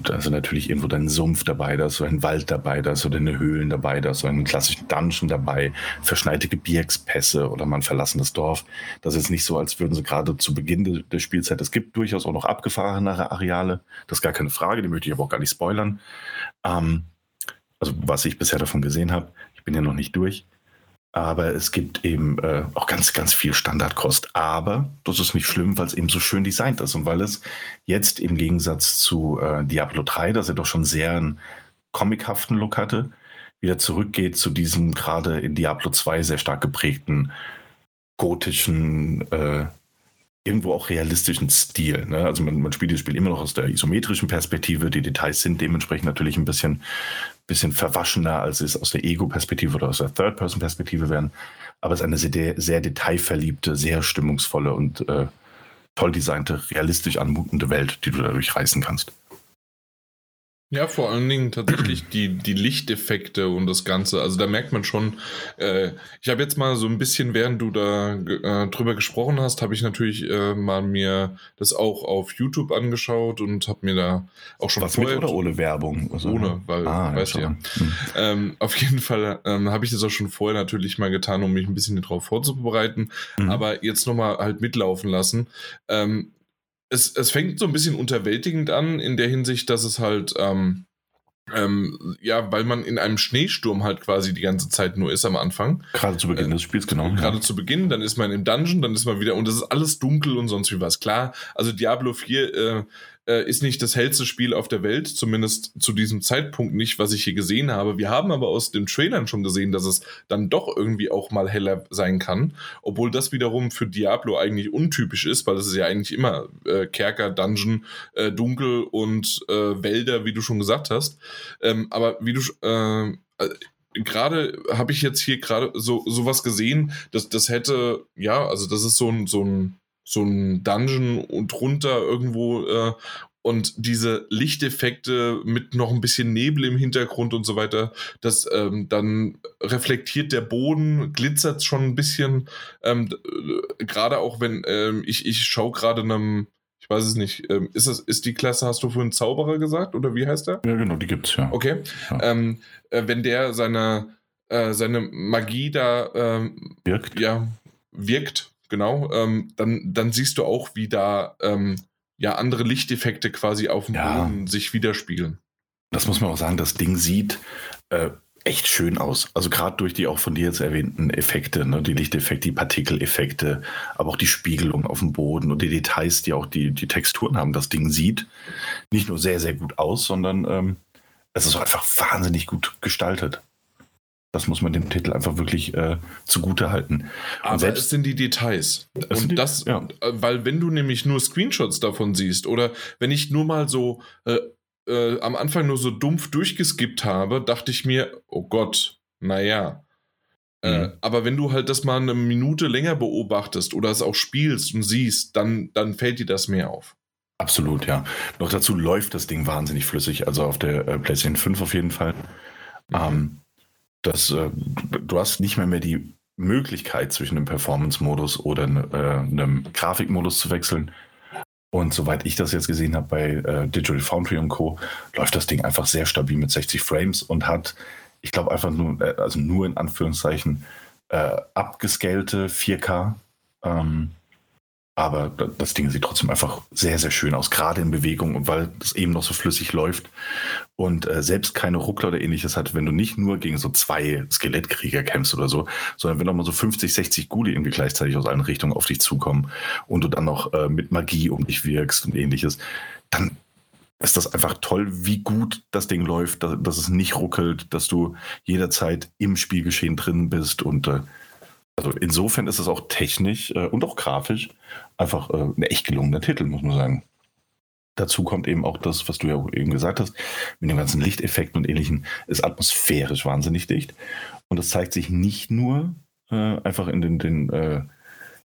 da ist natürlich irgendwo dein Sumpf dabei, da ist so ein Wald dabei, da ist so deine Höhlen dabei, da ist so einen klassischen Dungeon dabei, verschneite Gebirgspässe oder mal ein verlassenes Dorf. Das ist nicht so, als würden sie gerade zu Beginn de, der Spielzeit, es gibt durchaus auch noch abgefahrenere Areale, das ist gar keine Frage, die möchte ich aber auch gar nicht spoilern. Ähm, also was ich bisher davon gesehen habe, ich bin ja noch nicht durch. Aber es gibt eben äh, auch ganz, ganz viel Standardkost. Aber das ist nicht schlimm, weil es eben so schön designt ist und weil es jetzt im Gegensatz zu äh, Diablo 3, das ja doch schon sehr einen comichaften Look hatte, wieder zurückgeht zu diesem gerade in Diablo 2 sehr stark geprägten gotischen äh, irgendwo auch realistischen Stil. Ne? Also man, man, spielt das Spiel immer noch aus der isometrischen Perspektive. Die Details sind dementsprechend natürlich ein bisschen, bisschen verwaschener, als es aus der Ego-Perspektive oder aus der Third-Person-Perspektive wären. Aber es ist eine sehr, sehr detailverliebte, sehr stimmungsvolle und äh, toll designte, realistisch anmutende Welt, die du dadurch reißen kannst. Ja, vor allen Dingen tatsächlich <clears throat> die, die Lichteffekte und das Ganze. Also da merkt man schon, äh, ich habe jetzt mal so ein bisschen, während du da äh, drüber gesprochen hast, habe ich natürlich äh, mal mir das auch auf YouTube angeschaut und habe mir da auch schon Was vorher... mit oder ohne Werbung? Also, ohne, weil, ah, weißt ja. Hm. Ähm, auf jeden Fall ähm, habe ich das auch schon vorher natürlich mal getan, um mich ein bisschen darauf vorzubereiten. Mhm. Aber jetzt nochmal halt mitlaufen lassen. Ähm, es, es fängt so ein bisschen unterwältigend an, in der Hinsicht, dass es halt, ähm, ähm, ja, weil man in einem Schneesturm halt quasi die ganze Zeit nur ist am Anfang. Gerade zu Beginn äh, des Spiels, genau. Gerade ja. zu Beginn, dann ist man im Dungeon, dann ist man wieder, und es ist alles dunkel und sonst wie was. Klar, also Diablo 4 äh, äh, ist nicht das hellste Spiel auf der Welt, zumindest zu diesem Zeitpunkt nicht, was ich hier gesehen habe. Wir haben aber aus den Trailern schon gesehen, dass es dann doch irgendwie auch mal heller sein kann, obwohl das wiederum für Diablo eigentlich untypisch ist, weil es ist ja eigentlich immer äh, Kerker, Dungeon, äh, Dunkel und äh, Wälder, wie du schon gesagt hast. Ähm, aber wie du äh, äh, gerade habe ich jetzt hier gerade so sowas gesehen, dass das hätte ja, also das ist so ein so ein so ein Dungeon und drunter irgendwo äh, und diese Lichteffekte mit noch ein bisschen Nebel im Hintergrund und so weiter, das ähm, dann reflektiert der Boden, glitzert schon ein bisschen. Ähm, äh, gerade auch wenn ähm, ich, ich schaue gerade einem, ich weiß es nicht, ähm, ist, das, ist die Klasse, hast du vorhin Zauberer gesagt oder wie heißt der? Ja, genau, die gibt's ja. Okay. Ja. Ähm, äh, wenn der seine, äh, seine Magie da ähm, wirkt. Ja, wirkt, genau, ähm, dann, dann siehst du auch, wie da ähm, ja andere Lichteffekte quasi auf dem ja. Boden sich widerspiegeln. Das muss man auch sagen, das Ding sieht äh, echt schön aus. Also gerade durch die auch von dir jetzt erwähnten Effekte, ne? die Lichteffekte, die Partikeleffekte, aber auch die Spiegelung auf dem Boden und die Details, die auch die, die Texturen haben. Das Ding sieht nicht nur sehr, sehr gut aus, sondern ähm, es ist einfach wahnsinnig gut gestaltet. Das muss man dem Titel einfach wirklich äh, zugute halten. Aber selbst, es sind die Details. Und die, das, ja. Äh, weil wenn du nämlich nur Screenshots davon siehst oder wenn ich nur mal so äh, äh, am Anfang nur so dumpf durchgeskippt habe, dachte ich mir, oh Gott, naja. Äh, mhm. aber wenn du halt das mal eine Minute länger beobachtest oder es auch spielst und siehst, dann, dann fällt dir das mehr auf. Absolut, ja. Noch dazu läuft das Ding wahnsinnig flüssig, also auf der äh, PlayStation 5 auf jeden Fall. Mhm. Ähm, dass äh, du hast nicht mehr mehr die Möglichkeit zwischen einem Performance-Modus oder äh, einem Grafikmodus zu wechseln. Und soweit ich das jetzt gesehen habe bei äh, Digital Foundry und Co., läuft das Ding einfach sehr stabil mit 60 Frames und hat, ich glaube, einfach nur, äh, also nur in Anführungszeichen, äh, abgescalte 4K. Ähm, aber das Ding sieht trotzdem einfach sehr, sehr schön aus, gerade in Bewegung und weil es eben noch so flüssig läuft und äh, selbst keine Ruckler oder ähnliches hat, wenn du nicht nur gegen so zwei Skelettkrieger kämpfst oder so, sondern wenn auch mal so 50, 60 Guli irgendwie gleichzeitig aus allen Richtungen auf dich zukommen und du dann noch äh, mit Magie um dich wirkst und ähnliches, dann ist das einfach toll, wie gut das Ding läuft, dass, dass es nicht ruckelt, dass du jederzeit im Spielgeschehen drin bist und äh, also insofern ist es auch technisch äh, und auch grafisch einfach äh, ein echt gelungener Titel, muss man sagen. Dazu kommt eben auch das, was du ja eben gesagt hast, mit den ganzen Lichteffekten und ähnlichen, ist atmosphärisch wahnsinnig dicht. Und das zeigt sich nicht nur äh, einfach in den, den äh,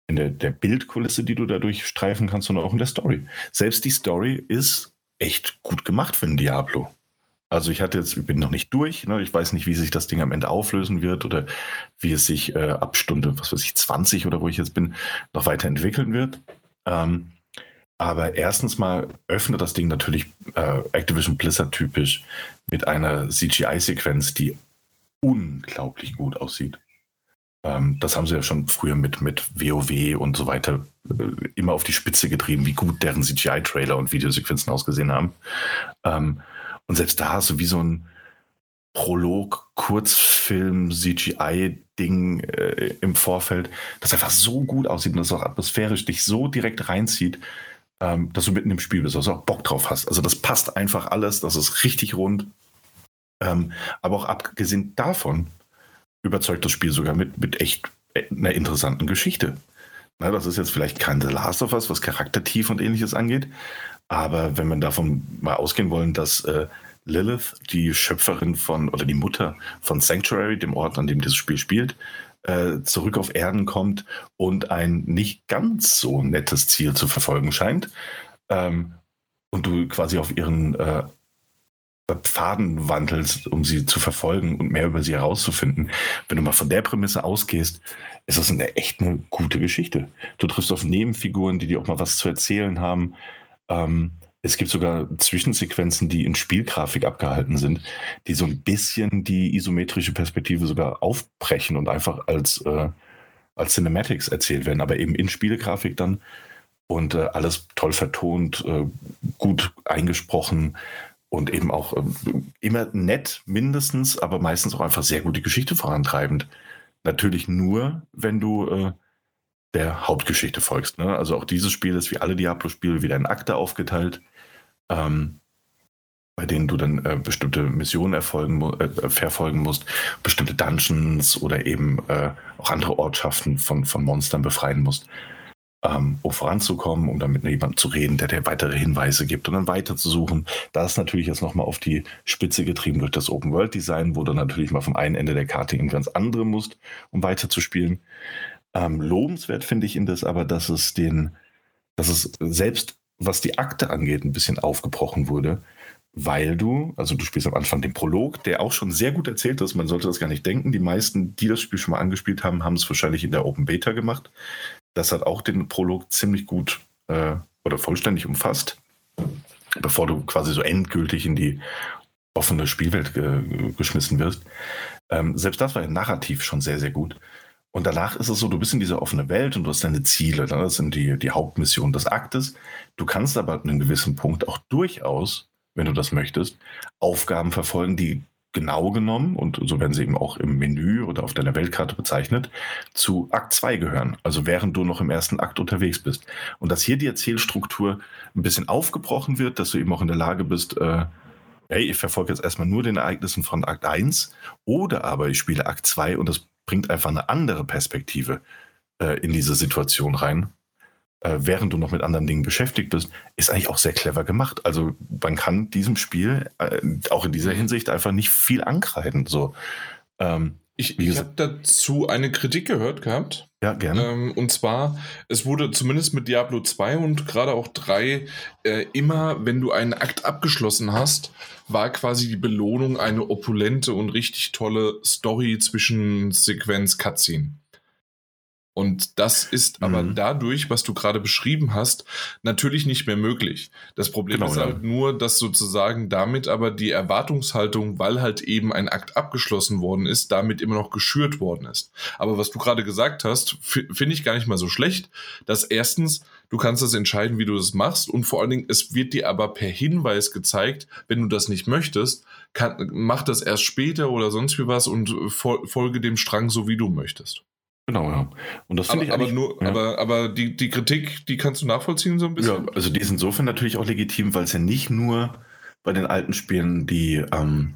in der, der Bildkulisse, die du dadurch streifen kannst, sondern auch in der Story. Selbst die Story ist echt gut gemacht für ein Diablo. Also ich hatte jetzt, ich bin noch nicht durch, ne? ich weiß nicht, wie sich das Ding am Ende auflösen wird oder wie es sich äh, ab Stunde, was weiß ich, 20 oder wo ich jetzt bin, noch weiterentwickeln wird. Ähm, aber erstens mal öffnet das Ding natürlich äh, Activision Blizzard typisch mit einer CGI-Sequenz, die unglaublich gut aussieht. Ähm, das haben sie ja schon früher mit, mit WoW und so weiter äh, immer auf die Spitze getrieben, wie gut deren CGI-Trailer und Videosequenzen ausgesehen haben. Ähm, und selbst da hast du wie so ein Prolog, Kurzfilm, CGI-Ding äh, im Vorfeld, das einfach so gut aussieht und das auch atmosphärisch dich so direkt reinzieht, ähm, dass du mitten im Spiel bist, dass du auch Bock drauf hast. Also das passt einfach alles, das ist richtig rund. Ähm, aber auch abgesehen davon überzeugt das Spiel sogar mit, mit echt äh, einer interessanten Geschichte. Na, das ist jetzt vielleicht kein The Last of Us, was Charaktertief und ähnliches angeht, aber wenn man davon mal ausgehen wollen, dass äh, Lilith, die Schöpferin von oder die Mutter von Sanctuary, dem Ort, an dem dieses Spiel spielt, äh, zurück auf Erden kommt und ein nicht ganz so nettes Ziel zu verfolgen scheint, ähm, und du quasi auf ihren äh, Pfaden wandelst, um sie zu verfolgen und mehr über sie herauszufinden. Wenn du mal von der Prämisse ausgehst, ist das eine echt eine gute Geschichte. Du triffst auf Nebenfiguren, die dir auch mal was zu erzählen haben. Ähm, es gibt sogar Zwischensequenzen, die in Spielgrafik abgehalten sind, die so ein bisschen die isometrische Perspektive sogar aufbrechen und einfach als, äh, als Cinematics erzählt werden, aber eben in Spielgrafik dann. und äh, alles toll vertont, äh, gut eingesprochen und eben auch äh, immer nett mindestens, aber meistens auch einfach sehr gut die Geschichte vorantreibend. Natürlich nur, wenn du äh, der Hauptgeschichte folgst. Ne? Also auch dieses Spiel ist wie alle Diablo-Spiele wieder in Akte aufgeteilt, ähm, bei denen du dann äh, bestimmte Missionen erfolgen, äh, verfolgen musst, bestimmte Dungeons oder eben äh, auch andere Ortschaften von, von Monstern befreien musst ähm, um voranzukommen, um dann mit jemandem zu reden, der dir weitere Hinweise gibt und dann weiterzusuchen. Das ist natürlich jetzt nochmal auf die Spitze getrieben durch das Open-World-Design, wo du natürlich mal vom einen Ende der Karte in ganz andere musst, um weiterzuspielen. Ähm, lobenswert finde ich in das aber, dass es den, dass es selbst was die Akte angeht, ein bisschen aufgebrochen wurde, weil du, also du spielst am Anfang den Prolog, der auch schon sehr gut erzählt ist, man sollte das gar nicht denken. Die meisten, die das Spiel schon mal angespielt haben, haben es wahrscheinlich in der Open Beta gemacht. Das hat auch den Prolog ziemlich gut äh, oder vollständig umfasst, bevor du quasi so endgültig in die offene Spielwelt ge geschmissen wirst. Ähm, selbst das war ja narrativ schon sehr, sehr gut. Und danach ist es so, du bist in dieser offenen Welt und du hast deine Ziele. Ne? Das sind die, die Hauptmissionen des Aktes. Du kannst aber an einem gewissen Punkt auch durchaus, wenn du das möchtest, Aufgaben verfolgen, die genau genommen, und so werden sie eben auch im Menü oder auf deiner Weltkarte bezeichnet, zu Akt 2 gehören. Also während du noch im ersten Akt unterwegs bist. Und dass hier die Erzählstruktur ein bisschen aufgebrochen wird, dass du eben auch in der Lage bist, äh, hey, ich verfolge jetzt erstmal nur den Ereignissen von Akt 1 oder aber ich spiele Akt 2 und das bringt einfach eine andere Perspektive äh, in diese Situation rein äh, während du noch mit anderen Dingen beschäftigt bist, ist eigentlich auch sehr clever gemacht. Also man kann diesem Spiel äh, auch in dieser Hinsicht einfach nicht viel ankreiden. So, ähm, ich, ich habe dazu eine Kritik gehört gehabt. Ja, gerne. Ähm, und zwar, es wurde zumindest mit Diablo 2 und gerade auch 3 äh, immer, wenn du einen Akt abgeschlossen hast, war quasi die Belohnung eine opulente und richtig tolle Story zwischen Sequenz Cutscene. Und das ist aber mhm. dadurch, was du gerade beschrieben hast, natürlich nicht mehr möglich. Das Problem genau, ist halt ja. nur, dass sozusagen damit aber die Erwartungshaltung, weil halt eben ein Akt abgeschlossen worden ist, damit immer noch geschürt worden ist. Aber was du gerade gesagt hast, finde ich gar nicht mal so schlecht, dass erstens, du kannst das entscheiden, wie du das machst und vor allen Dingen, es wird dir aber per Hinweis gezeigt, wenn du das nicht möchtest, kann, mach das erst später oder sonst wie was und folge dem Strang so, wie du möchtest. Genau, ja. Und das finde ich aber nur, ja. aber, aber die, die Kritik, die kannst du nachvollziehen so ein bisschen? Ja, also die ist insofern natürlich auch legitim, weil es ja nicht nur bei den alten Spielen die, ähm,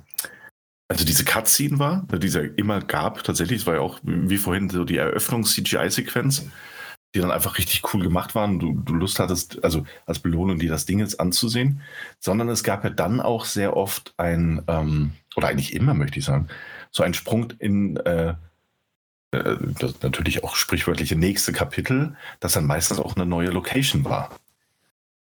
also diese Cutscene war, die es ja immer gab, tatsächlich, es war ja auch wie vorhin so die Eröffnungs-CGI-Sequenz, die dann einfach richtig cool gemacht waren, du, du Lust hattest, also als Belohnung, die das Ding jetzt anzusehen, sondern es gab ja dann auch sehr oft ein, ähm, oder eigentlich immer, möchte ich sagen, so ein Sprung in äh, äh, das natürlich auch sprichwörtliche nächste Kapitel, das dann meistens auch eine neue Location war.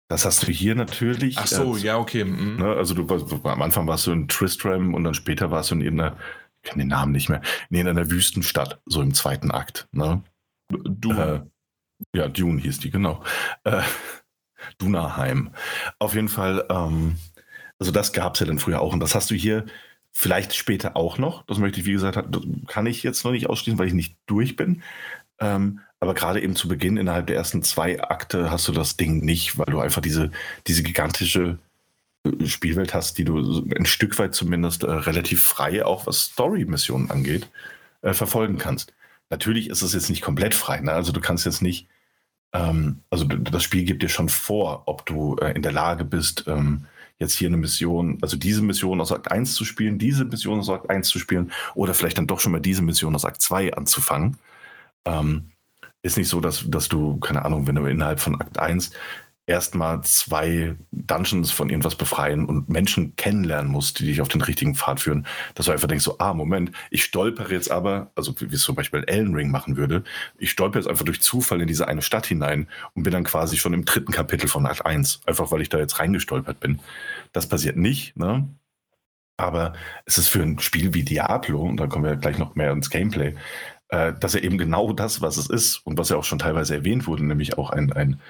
Das hast du hier natürlich. Ach so, äh, ja, okay. Mhm. Ne, also du, am Anfang warst du in Tristram und dann später warst du in irgendeiner, ich kenne den Namen nicht mehr, in irgendeiner Wüstenstadt, so im zweiten Akt. Ne? Dune. Äh, ja, Dune hieß die, genau. Äh, Dunaheim. Auf jeden Fall, ähm, also das gab es ja dann früher auch und das hast du hier Vielleicht später auch noch. Das möchte ich, wie gesagt, kann ich jetzt noch nicht ausschließen, weil ich nicht durch bin. Ähm, aber gerade eben zu Beginn, innerhalb der ersten zwei Akte, hast du das Ding nicht, weil du einfach diese, diese gigantische äh, Spielwelt hast, die du ein Stück weit zumindest äh, relativ frei, auch was Story-Missionen angeht, äh, verfolgen kannst. Natürlich ist es jetzt nicht komplett frei. Ne? Also du kannst jetzt nicht, ähm, also das Spiel gibt dir schon vor, ob du äh, in der Lage bist, ähm, jetzt hier eine Mission, also diese Mission aus Akt 1 zu spielen, diese Mission aus Akt 1 zu spielen oder vielleicht dann doch schon mal diese Mission aus Akt 2 anzufangen. Ähm, ist nicht so, dass, dass du, keine Ahnung, wenn du innerhalb von Akt 1 erstmal zwei Dungeons von irgendwas befreien und Menschen kennenlernen musst, die dich auf den richtigen Pfad führen, dass du einfach denkst, so, ah, Moment, ich stolpere jetzt aber, also wie es zum Beispiel Elden Ring machen würde, ich stolpere jetzt einfach durch Zufall in diese eine Stadt hinein und bin dann quasi schon im dritten Kapitel von Akt 1, einfach weil ich da jetzt reingestolpert bin. Das passiert nicht, ne? Aber es ist für ein Spiel wie Diablo, und da kommen wir gleich noch mehr ins Gameplay, äh, dass er eben genau das, was es ist und was ja auch schon teilweise erwähnt wurde, nämlich auch ein, ein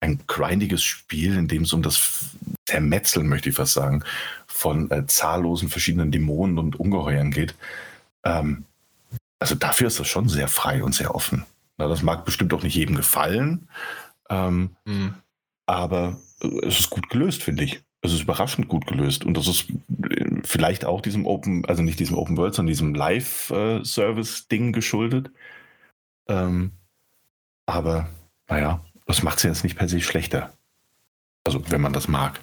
ein grindiges Spiel, in dem es um das Zermetzeln, möchte ich fast sagen, von äh, zahllosen verschiedenen Dämonen und Ungeheuern geht. Ähm, also dafür ist das schon sehr frei und sehr offen. Na, das mag bestimmt auch nicht jedem gefallen, Ähm, mhm. Aber äh, es ist gut gelöst, finde ich. Es ist überraschend gut gelöst. Und das ist äh, vielleicht auch diesem Open, also nicht diesem Open World, sondern diesem Live-Service-Ding geschuldet. Ähm, aber naja, das macht es jetzt nicht per se schlechter. Also, wenn man das mag.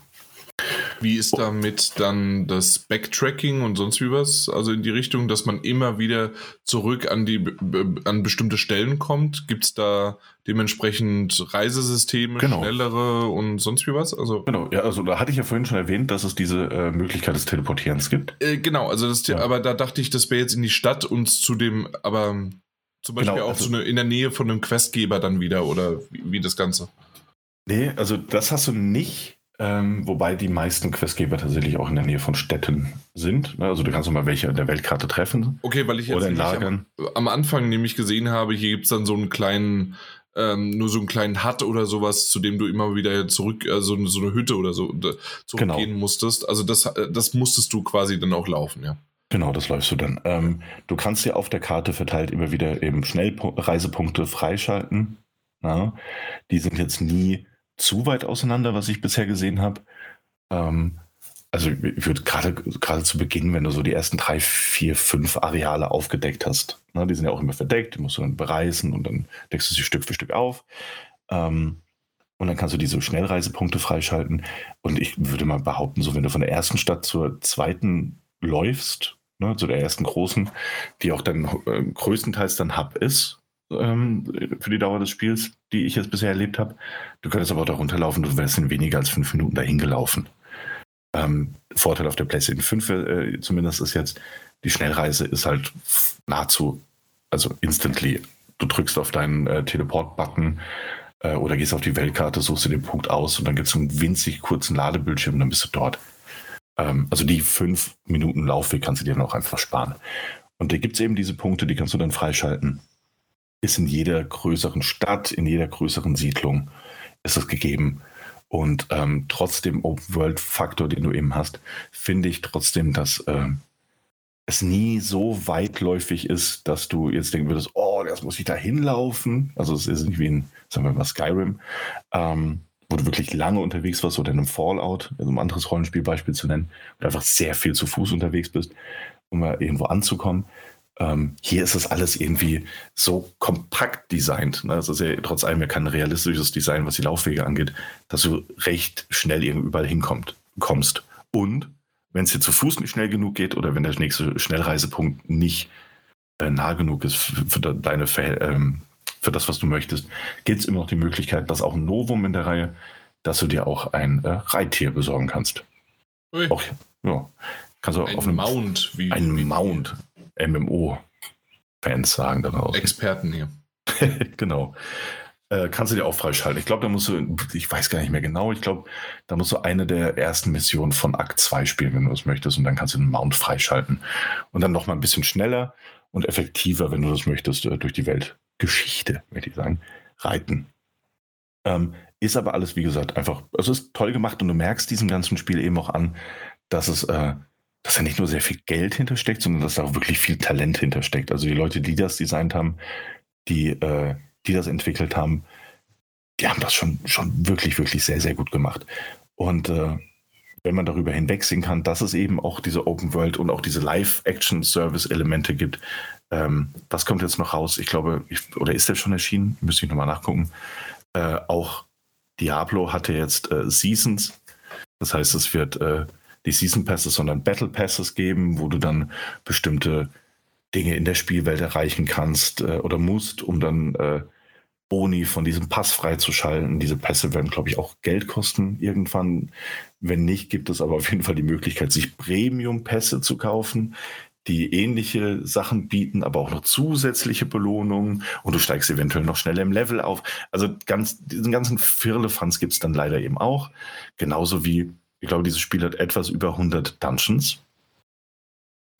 Wie ist damit dann das Backtracking und sonst wie was? Also in die Richtung, dass man immer wieder zurück an die an bestimmte Stellen kommt? Gibt es da dementsprechend Reisesysteme, genau. schnellere und sonst wie was? Also genau, ja, also da hatte ich ja vorhin schon erwähnt, dass es diese äh, Möglichkeit des Teleportierens gibt. Äh, genau, also das, ja. aber da dachte ich, das wäre jetzt in die Stadt und zu dem, aber zum Beispiel genau, auch also, so eine, in der Nähe von einem Questgeber dann wieder oder wie, wie das Ganze. Nee, also das hast du nicht. Ähm, wobei die meisten Questgeber tatsächlich auch in der Nähe von Städten sind. Ne? Also du kannst mal welche in der Weltkarte treffen. Okay, weil ich jetzt. Am, am, Anfang nämlich gesehen habe, hier gibt es dann so einen kleinen, ähm, nur so einen kleinen Hut oder sowas, zu dem du immer wieder zurück, also so eine Hütte oder so zurückgehen genau. musstest. Also das, das musstest du quasi dann auch laufen, ja. Genau, das läufst du dann. Ähm, du kannst dir auf der Karte verteilt immer wieder eben Schnellreisepunkte freischalten. Na? Die sind jetzt nie zu weit auseinander, was ich bisher gesehen habe. Ähm, also ich würde gerade gerade zu Beginn, wenn du so die ersten drei, vier, fünf Areale aufgedeckt hast, ne, die sind ja auch immer verdeckt, die musst du dann bereisen und dann deckst du sie Stück für Stück auf. Ähm, und dann kannst du diese Schnellreisepunkte freischalten. Und ich würde mal behaupten, so wenn du von der ersten Stadt zur zweiten läufst, ne, zu der ersten großen, die auch dann äh, größtenteils dann Hub ist, ähm, für die Dauer des Spiels, die ich jetzt bisher erlebt habe. Du könntest aber auch darunter laufen, du wärst in weniger als fünf Minuten dahin gelaufen. Ähm, Vorteil auf der PlayStation 5 äh, zumindest ist jetzt, die Schnellreise ist halt nahezu, also instantly. Du drückst auf deinen äh, Teleport-Button äh, oder gehst auf die Weltkarte, suchst du den Punkt aus und dann gibt es einen winzig kurzen Ladebildschirm und dann bist du dort. Ähm, also die fünf Minuten Laufweg kannst du dir noch einfach sparen. Und da gibt es eben diese Punkte, die kannst du dann freischalten ist in jeder größeren Stadt, in jeder größeren Siedlung ist es gegeben. Und ähm, trotz dem Open-World-Faktor, den du eben hast, finde ich trotzdem, dass äh, es nie so weitläufig ist, dass du jetzt denken würdest, oh, das muss ich da hinlaufen. Also es ist nicht wie in, sagen wir mal, Skyrim, ähm, wo du wirklich lange unterwegs warst oder in einem Fallout, also um ein anderes Rollenspielbeispiel zu nennen, du einfach sehr viel zu Fuß unterwegs bist, um mal irgendwo anzukommen. Ähm, hier ist es alles irgendwie so kompakt designt. Ne? Das ist ja trotz allem ja kein realistisches Design, was die Laufwege angeht, dass du recht schnell überall hinkommst. Kommst. Und wenn es dir zu Fuß nicht schnell genug geht oder wenn der nächste Schnellreisepunkt nicht äh, nah genug ist für, für deine ähm, für das, was du möchtest, gibt es immer noch die Möglichkeit, dass auch ein Novum in der Reihe, dass du dir auch ein äh, Reittier besorgen kannst. Ui. Auch, ja. Kannst du ein auf einem Mount. Wie, ein wie, Mount. MMO-Fans sagen daraus. Experten hier. <laughs> genau. Äh, kannst du dir auch freischalten. Ich glaube, da musst du, ich weiß gar nicht mehr genau, ich glaube, da musst du eine der ersten Missionen von Akt 2 spielen, wenn du das möchtest, und dann kannst du den Mount freischalten. Und dann noch mal ein bisschen schneller und effektiver, wenn du das möchtest, äh, durch die Weltgeschichte, würde ich sagen, reiten. Ähm, ist aber alles, wie gesagt, einfach, es ist toll gemacht und du merkst diesem ganzen Spiel eben auch an, dass es äh, dass da nicht nur sehr viel Geld hintersteckt, sondern dass da auch wirklich viel Talent hintersteckt. Also die Leute, die das designt haben, die, äh, die das entwickelt haben, die haben das schon, schon wirklich, wirklich sehr, sehr gut gemacht. Und äh, wenn man darüber hinwegsehen kann, dass es eben auch diese Open World und auch diese Live-Action-Service-Elemente gibt, ähm, das kommt jetzt noch raus. Ich glaube, ich, oder ist der schon erschienen? Müsste ich nochmal nachgucken. Äh, auch Diablo hatte jetzt äh, Seasons. Das heißt, es wird äh, die Season Passes, sondern Battle Passes geben, wo du dann bestimmte Dinge in der Spielwelt erreichen kannst äh, oder musst, um dann äh, Boni von diesem Pass freizuschalten. Diese Pässe werden, glaube ich, auch Geld kosten irgendwann. Wenn nicht, gibt es aber auf jeden Fall die Möglichkeit, sich Premium-Pässe zu kaufen, die ähnliche Sachen bieten, aber auch noch zusätzliche Belohnungen und du steigst eventuell noch schneller im Level auf. Also ganz, diesen ganzen Firlefanz gibt es dann leider eben auch. Genauso wie ich glaube, dieses Spiel hat etwas über 100 Dungeons.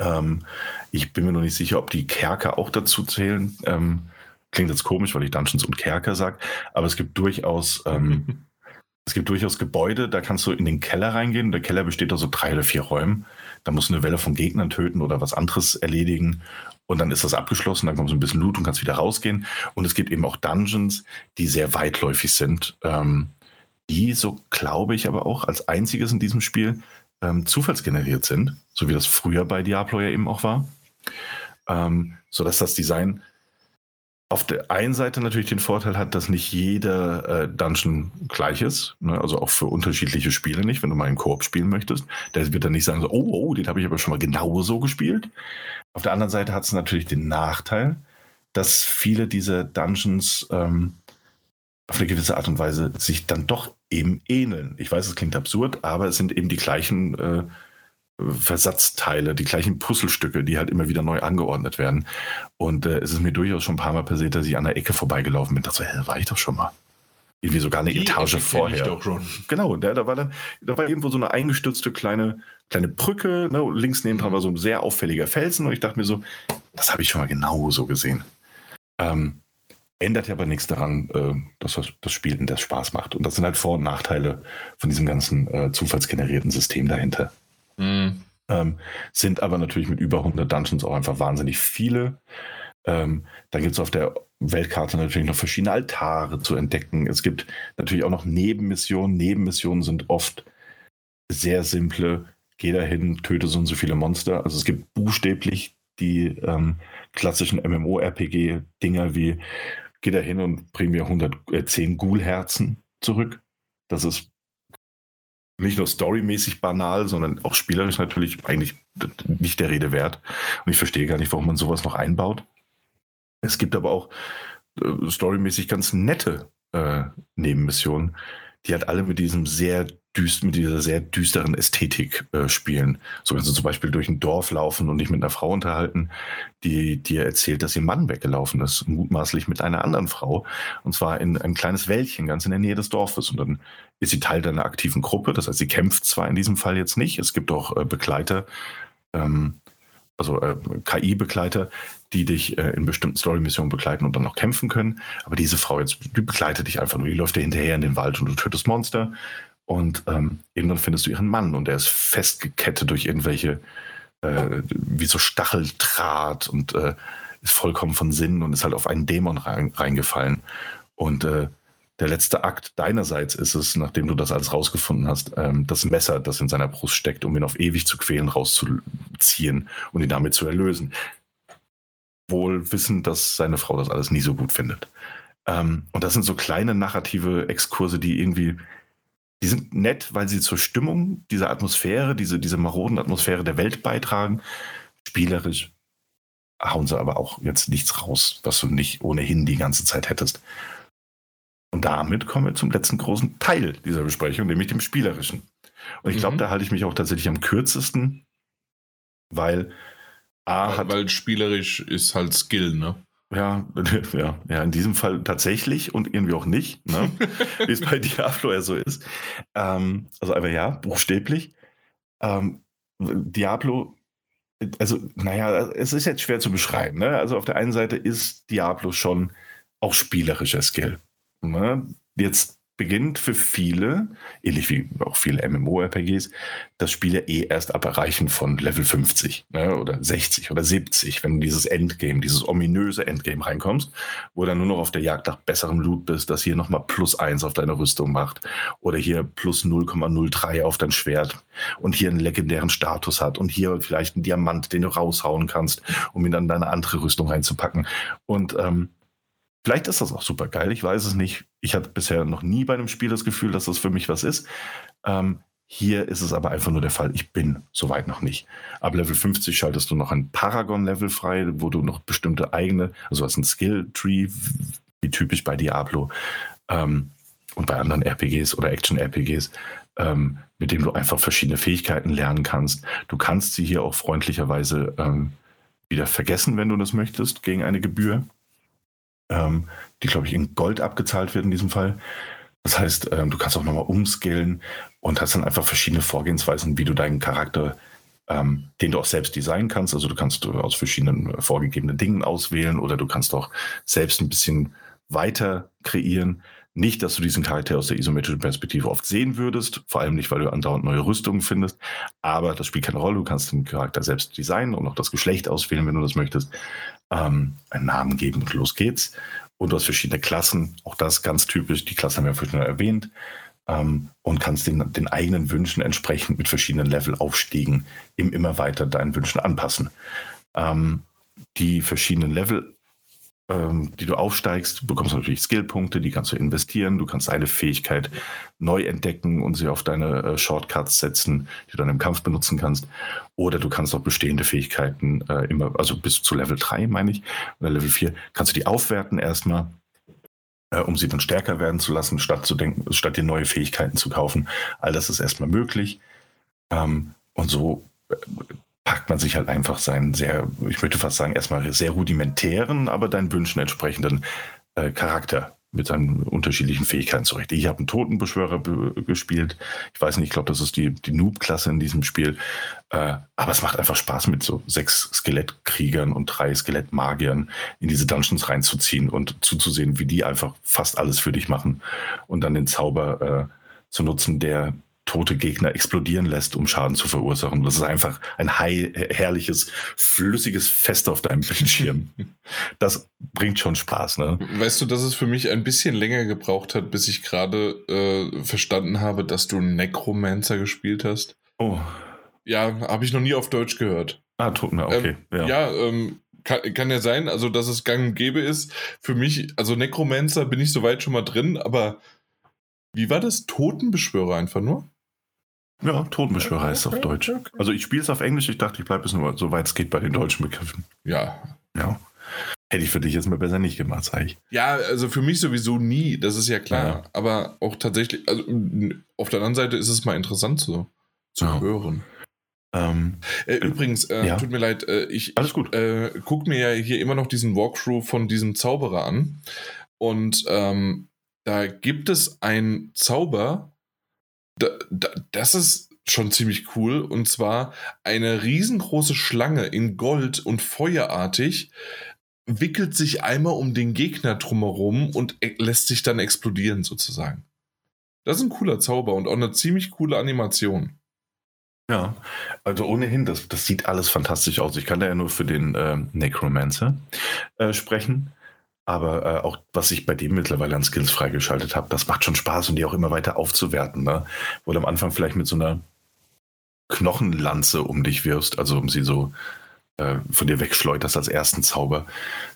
Ähm, ich bin mir noch nicht sicher, ob die Kerker auch dazu zählen. Ähm, klingt jetzt komisch, weil ich Dungeons und Kerker sage, aber es gibt durchaus ähm, <laughs> Es gibt durchaus Gebäude, da kannst du in den Keller reingehen. Der Keller besteht aus so drei oder vier Räumen. Da musst du eine Welle von Gegnern töten oder was anderes erledigen. Und dann ist das abgeschlossen, dann kommt so ein bisschen Loot und kannst wieder rausgehen. Und es gibt eben auch Dungeons, die sehr weitläufig sind, ähm, die, so glaube ich, aber auch als einziges in diesem Spiel ähm, zufallsgeneriert sind, so wie das früher bei Diablo ja eben auch war. Ähm, sodass das Design auf der einen Seite natürlich den Vorteil hat, dass nicht jeder äh, Dungeon gleich ist. Ne? Also auch für unterschiedliche Spiele nicht, wenn du mal einen Koop spielen möchtest. Der wird dann nicht sagen, so, oh, oh, den habe ich aber schon mal genauso gespielt. Auf der anderen Seite hat es natürlich den Nachteil, dass viele dieser Dungeons ähm, auf eine gewisse Art und Weise sich dann doch eben ähneln. Ich weiß, es klingt absurd, aber es sind eben die gleichen äh, Versatzteile, die gleichen Puzzlestücke, die halt immer wieder neu angeordnet werden. Und äh, es ist mir durchaus schon ein paar Mal passiert, dass ich an der Ecke vorbeigelaufen bin. Das war, war ich doch schon mal. Irgendwie sogar eine die Etage Ecke vorher. Ich doch schon. Genau, da, da war dann, da war irgendwo so eine eingestürzte kleine, kleine Brücke. Ne? Links neben dran war so ein sehr auffälliger Felsen und ich dachte mir so, das habe ich schon mal genau so gesehen. Ähm, ändert ja aber nichts daran, äh, dass das Spiel das Spaß macht. Und das sind halt Vor- und Nachteile von diesem ganzen äh, zufallsgenerierten System dahinter. Mhm. Ähm, sind aber natürlich mit über 100 Dungeons auch einfach wahnsinnig viele. Ähm, dann gibt es auf der Weltkarte natürlich noch verschiedene Altare zu entdecken. Es gibt natürlich auch noch Nebenmissionen. Nebenmissionen sind oft sehr simple. Geh dahin, töte so und so viele Monster. Also es gibt buchstäblich die ähm, klassischen MMORPG-Dinger wie geh dahin und bring mir 110 äh, Ghoul-Herzen zurück. Das ist nicht nur storymäßig banal, sondern auch spielerisch natürlich eigentlich nicht der Rede wert. Und ich verstehe gar nicht, warum man sowas noch einbaut. Es gibt aber auch äh, storymäßig ganz nette äh, Nebenmissionen, die halt alle mit diesem sehr düst, mit dieser sehr düsteren Ästhetik äh, spielen. So wenn sie zum Beispiel durch ein Dorf laufen und nicht mit einer Frau unterhalten, die dir erzählt, dass ihr Mann weggelaufen ist, mutmaßlich mit einer anderen Frau. Und zwar in ein kleines Wäldchen ganz in der Nähe des Dorfes. Und dann ist sie Teil deiner aktiven Gruppe. Das heißt, sie kämpft zwar in diesem Fall jetzt nicht. Es gibt auch äh, Begleiter, ähm, also äh, KI-Begleiter, die dich äh, in bestimmten Story-Missionen begleiten und dann noch kämpfen können. Aber diese Frau jetzt, die begleitet dich einfach nur. Die läuft dir hinterher in den Wald und du tötest Monster. Und ähm, irgendwann findest du ihren Mann und der ist festgekettet durch irgendwelche, äh, wie so Stacheldraht und äh, ist vollkommen von Sinn und ist halt auf einen Dämon rein, reingefallen. Und äh, der letzte Akt deinerseits ist es, nachdem du das alles rausgefunden hast, ähm, das Messer, das in seiner Brust steckt, um ihn auf ewig zu quälen, rauszuziehen und ihn damit zu erlösen. Wohl wissend, dass seine Frau das alles nie so gut findet. Ähm, und das sind so kleine narrative Exkurse, die irgendwie die sind nett, weil sie zur Stimmung dieser Atmosphäre, diese, diese maroden Atmosphäre der Welt beitragen. Spielerisch hauen sie aber auch jetzt nichts raus, was du nicht ohnehin die ganze Zeit hättest. Und damit kommen wir zum letzten großen Teil dieser Besprechung, nämlich dem Spielerischen. Und ich glaube, mhm. da halte ich mich auch tatsächlich am kürzesten, weil A weil, hat. Weil spielerisch ist halt Skill, ne? Ja, <laughs> ja, ja, in diesem Fall tatsächlich und irgendwie auch nicht, ne? <laughs> wie es bei Diablo ja so ist. Ähm, also einfach ja, buchstäblich. Ähm, Diablo, also naja, es ist jetzt schwer zu beschreiben. Ne? Also auf der einen Seite ist Diablo schon auch spielerischer Skill. Ne? Jetzt beginnt für viele, ähnlich wie auch viele MMORPGs, das Spiel ja eh erst ab Erreichen von Level 50 ne, oder 60 oder 70, wenn du dieses Endgame, dieses ominöse Endgame reinkommst, wo du dann nur noch auf der Jagd nach besserem Loot bist, das hier nochmal plus 1 auf deine Rüstung macht oder hier plus 0,03 auf dein Schwert und hier einen legendären Status hat und hier vielleicht einen Diamant, den du raushauen kannst, um ihn dann in deine andere Rüstung reinzupacken. Und ähm, Vielleicht ist das auch super geil, ich weiß es nicht. Ich hatte bisher noch nie bei einem Spiel das Gefühl, dass das für mich was ist. Ähm, hier ist es aber einfach nur der Fall, ich bin soweit noch nicht. Ab Level 50 schaltest du noch ein Paragon-Level frei, wo du noch bestimmte eigene, also hast ein Skill-Tree, wie typisch bei Diablo ähm, und bei anderen RPGs oder Action-RPGs, ähm, mit dem du einfach verschiedene Fähigkeiten lernen kannst. Du kannst sie hier auch freundlicherweise ähm, wieder vergessen, wenn du das möchtest, gegen eine Gebühr ähm, die, glaube ich, in Gold abgezahlt wird in diesem Fall. Das heißt, ähm, du kannst auch nochmal umskillen und hast dann einfach verschiedene Vorgehensweisen, wie du deinen Charakter, ähm, den du auch selbst designen kannst. Also du kannst aus verschiedenen äh, vorgegebenen Dingen auswählen oder du kannst auch selbst ein bisschen weiter kreieren. Nicht, dass du diesen Charakter aus der isometrischen Perspektive oft sehen würdest, vor allem nicht, weil du andauernd neue Rüstungen findest, aber das spielt keine Rolle. Du kannst den Charakter selbst designen und auch das Geschlecht auswählen, wenn du das möchtest. Ähm, einen Namen geben und los geht's. Und du hast verschiedene Klassen, auch das ganz typisch, die Klassen haben wir vorhin schon erwähnt, ähm, und kannst den, den eigenen Wünschen entsprechend mit verschiedenen Levelaufstiegen im immer weiter deinen Wünschen anpassen. Ähm, die verschiedenen Level die du aufsteigst. Du bekommst natürlich Skillpunkte, die kannst du investieren. Du kannst eine Fähigkeit neu entdecken und sie auf deine äh, Shortcuts setzen, die du dann im Kampf benutzen kannst. Oder du kannst auch bestehende Fähigkeiten äh, immer, also bis zu Level 3, meine ich, oder Level 4, kannst du die aufwerten erstmal äh, um sie dann stärker werden zu lassen, statt zu denken, statt dir neue Fähigkeiten zu kaufen. All das ist erstmal möglich. Ähm, und so äh, packt man sich halt einfach seinen sehr, ich möchte fast sagen, erstmal sehr rudimentären, aber deinen Wünschen entsprechenden äh, Charakter mit seinen unterschiedlichen Fähigkeiten zurecht. Ich habe einen Totenbeschwörer gespielt. Ich weiß nicht, ich glaube, das ist die, die Noob-Klasse in diesem Spiel. Äh, aber es macht einfach Spaß, mit so sechs Skelettkriegern und drei Skelettmagiern in diese Dungeons reinzuziehen und zuzusehen, wie die einfach fast alles für dich machen und dann den Zauber äh, zu nutzen, der tote Gegner explodieren lässt, um Schaden zu verursachen. Das ist einfach ein herrliches, flüssiges Fest auf deinem Bildschirm. <laughs> das bringt schon Spaß, ne? Weißt du, dass es für mich ein bisschen länger gebraucht hat, bis ich gerade äh, verstanden habe, dass du Necromancer gespielt hast? Oh. Ja, habe ich noch nie auf Deutsch gehört. Ah, tut mir, okay. Ähm, ja, ja ähm, kann, kann, ja sein, also dass es gang und gäbe ist. Für mich, also Necromancer bin ich soweit schon mal drin, aber wie war das? Totenbeschwörer einfach nur? Ja, Totenbeschwörer heißt es auf Deutsch. Also ich spiele es auf Englisch, ich dachte, ich bleibe es nur so weit es geht bei den deutschen Begriffen. Ja. Ja. Hätte ich für dich jetzt mal besser nicht gemacht, sag ich. Ja, also für mich sowieso nie, das ist ja klar. Ja. Aber auch tatsächlich, also auf der anderen Seite ist es mal interessant zu, zu ja. hören. Ähm, äh, übrigens, äh, ja. tut mir leid, äh, ich, Alles gut. Äh, guck mir ja hier immer noch diesen Walkthrough von diesem Zauberer an. Und ähm, da gibt es einen Zauber, das ist schon ziemlich cool. Und zwar eine riesengroße Schlange in Gold und feuerartig wickelt sich einmal um den Gegner drumherum und e, lässt sich dann explodieren sozusagen. Das ist ein cooler Zauber und auch eine ziemlich coole Animation. Ja, also ohnehin, das, das sieht alles fantastisch aus. Ich kann da ja nur für den äh, Necromancer äh, sprechen. Aber äh, auch was ich bei dem mittlerweile an Skills freigeschaltet habe, das macht schon Spaß und die auch immer weiter aufzuwerten. Ne? Wo du am Anfang vielleicht mit so einer Knochenlanze um dich wirfst, also um sie so äh, von dir wegschleuderst als ersten Zauber,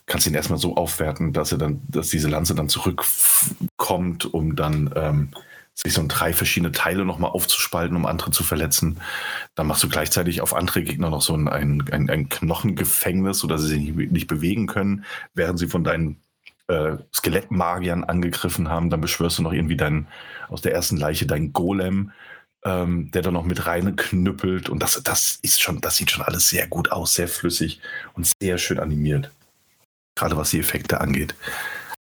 kannst ihn erstmal so aufwerten, dass er dann, dass diese Lanze dann zurückkommt, um dann ähm, sich so in drei verschiedene Teile nochmal aufzuspalten, um andere zu verletzen. Dann machst du gleichzeitig auf andere Gegner noch so ein, ein, ein, Knochengefängnis, sodass sie sich nicht, nicht bewegen können, während sie von deinen äh, Skelettmagiern angegriffen haben. Dann beschwörst du noch irgendwie deinen, aus der ersten Leiche deinen Golem, ähm, der da noch mit reinknüppelt. Und das, das ist schon, das sieht schon alles sehr gut aus, sehr flüssig und sehr schön animiert. Gerade was die Effekte angeht.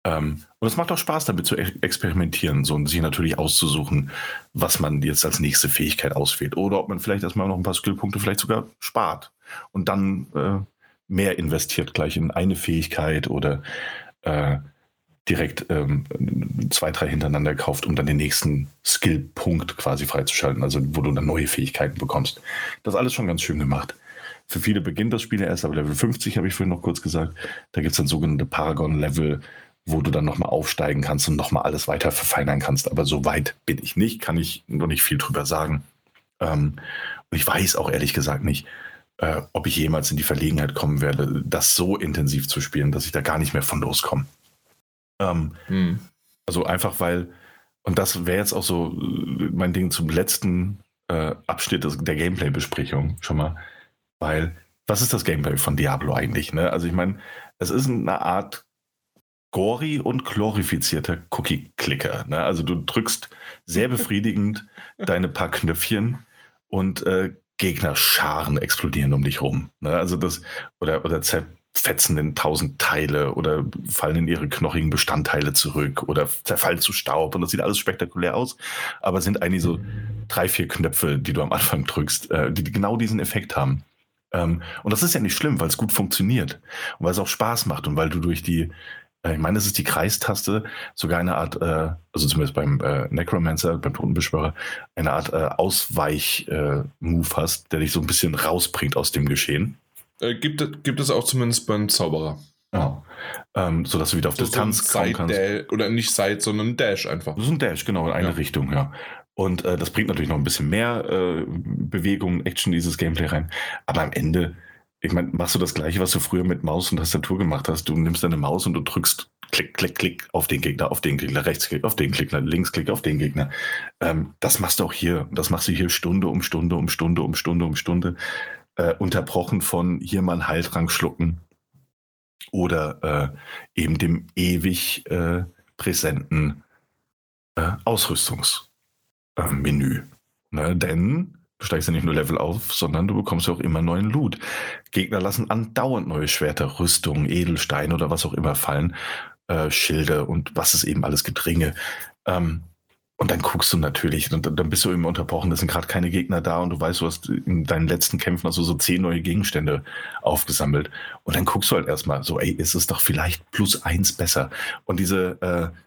Ähm, und es macht auch Spaß, damit zu experimentieren so, und sich natürlich auszusuchen, was man jetzt als nächste Fähigkeit auswählt. Oder ob man vielleicht erstmal noch ein paar Skillpunkte vielleicht sogar spart und dann äh, mehr investiert gleich in eine Fähigkeit oder äh, direkt ähm, zwei, drei hintereinander kauft, um dann den nächsten Skillpunkt quasi freizuschalten, also wo du dann neue Fähigkeiten bekommst. Das alles schon ganz schön gemacht. Für viele beginnt das Spiel erst ab Level 50, habe ich vorhin noch kurz gesagt. Da gibt es dann sogenannte Paragon-Level, wo du dann nochmal aufsteigen kannst und nochmal alles weiter verfeinern kannst. Aber so weit bin ich nicht, kann ich noch nicht viel drüber sagen. Ähm, und ich weiß auch ehrlich gesagt nicht, äh, ob ich jemals in die Verlegenheit kommen werde, das so intensiv zu spielen, dass ich da gar nicht mehr von loskomme. Ähm, hm. Also einfach weil, und das wäre jetzt auch so äh, mein Ding zum letzten äh, Abschnitt der Gameplay-Besprechung schon mal, weil was ist das Gameplay von Diablo eigentlich? Ne? Also ich meine, es ist eine Art gory und glorifizierter Cookie-Clicker. Ne? Also du drückst sehr befriedigend <laughs> deine paar Knöpfchen und äh, Gegnerscharen explodieren um dich rum. Ne? Also das, oder, oder zerfetzen in tausend Teile oder fallen in ihre knochigen Bestandteile zurück oder zerfallen zu Staub und das sieht alles spektakulär aus, aber sind eigentlich so drei, vier Knöpfe, die du am Anfang drückst, äh, die genau diesen Effekt haben. Ähm, und das ist ja nicht schlimm, weil es gut funktioniert und weil es auch Spaß macht und weil du durch die ich meine, es ist die Kreistaste, sogar eine Art, äh, also zumindest beim äh, Necromancer, beim Totenbeschwörer, eine Art äh, Ausweich-Move äh, hast, der dich so ein bisschen rausbringt aus dem Geschehen. Äh, gibt, gibt es auch zumindest beim Zauberer. Ja. Ähm, so dass du wieder auf so Distanz so kommen kannst. Oder nicht Side, sondern Dash einfach. Das ist ein Dash, genau, in eine ja. Richtung, ja. Und äh, das bringt natürlich noch ein bisschen mehr äh, Bewegung, Action in dieses Gameplay rein. Aber am Ende, ich meine, machst du das gleiche, was du früher mit Maus und Tastatur gemacht hast. Du nimmst deine Maus und du drückst Klick, Klick, Klick auf den Gegner, auf den Gegner, Rechtsklick auf den Gegner, Linksklick auf den Gegner. Ähm, das machst du auch hier. Das machst du hier Stunde um Stunde um Stunde um Stunde um Stunde. Äh, unterbrochen von hier mal einen Heiltrank schlucken, oder äh, eben dem ewig äh, präsenten äh, Ausrüstungsmenü. Ne? Denn du steigst ja nicht nur Level auf, sondern du bekommst ja auch immer neuen Loot. Gegner lassen andauernd neue Schwerter, Rüstungen, Edelsteine oder was auch immer fallen, äh, Schilde und was es eben alles Gedringe. Ähm, und dann guckst du natürlich, und dann bist du immer unterbrochen, es sind gerade keine Gegner da und du weißt, du hast in deinen letzten Kämpfen also so zehn neue Gegenstände aufgesammelt. Und dann guckst du halt erstmal so, ey, ist es doch vielleicht plus eins besser. Und diese, äh,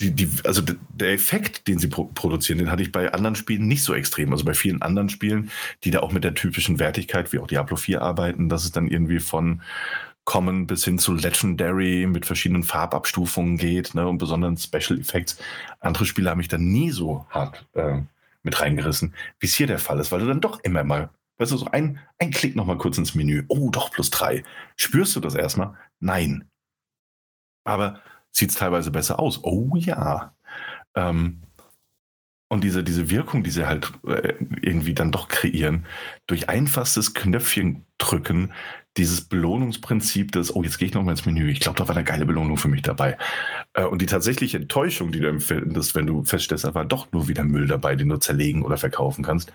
die, die, also der Effekt, den sie pro produzieren, den hatte ich bei anderen Spielen nicht so extrem. Also bei vielen anderen Spielen, die da auch mit der typischen Wertigkeit, wie auch Diablo 4 arbeiten, dass es dann irgendwie von Common bis hin zu Legendary mit verschiedenen Farbabstufungen geht ne, und besonderen Special Effects. Andere Spiele haben mich dann nie so hart äh, mit reingerissen, wie es hier der Fall ist, weil du dann doch immer mal, weißt du, so ein, ein Klick nochmal kurz ins Menü. Oh, doch, plus drei. Spürst du das erstmal? Nein. Aber sieht es teilweise besser aus? Oh ja. Ähm, und diese, diese Wirkung, die sie halt äh, irgendwie dann doch kreieren, durch einfachstes Knöpfchen drücken, dieses Belohnungsprinzip des, oh, jetzt gehe ich nochmal ins Menü. Ich glaube, da war eine geile Belohnung für mich dabei. Äh, und die tatsächliche Enttäuschung, die du empfindest, wenn du feststellst, da war doch nur wieder Müll dabei, den du zerlegen oder verkaufen kannst,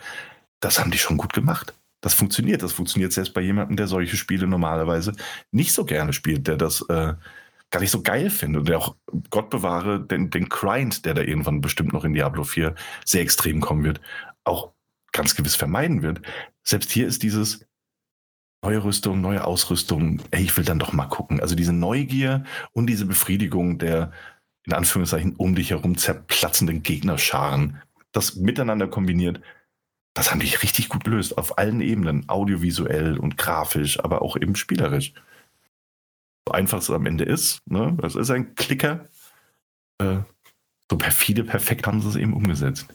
das haben die schon gut gemacht. Das funktioniert. Das funktioniert selbst bei jemandem, der solche Spiele normalerweise nicht so gerne spielt, der das äh, gar nicht so geil findet und der auch, Gott bewahre, den, den Grind, der da irgendwann bestimmt noch in Diablo 4 sehr extrem kommen wird, auch ganz gewiss vermeiden wird. Selbst hier ist dieses, neue Rüstung, neue Ausrüstung, ey, ich will dann doch mal gucken. Also diese Neugier und diese Befriedigung der in Anführungszeichen um dich herum zerplatzenden Gegnerscharen, das miteinander kombiniert, das haben die richtig gut gelöst, auf allen Ebenen, audiovisuell und grafisch, aber auch eben spielerisch. So einfach es am Ende ist, ne? das ist ein Klicker. Äh, so perfide, perfekt haben sie es eben umgesetzt.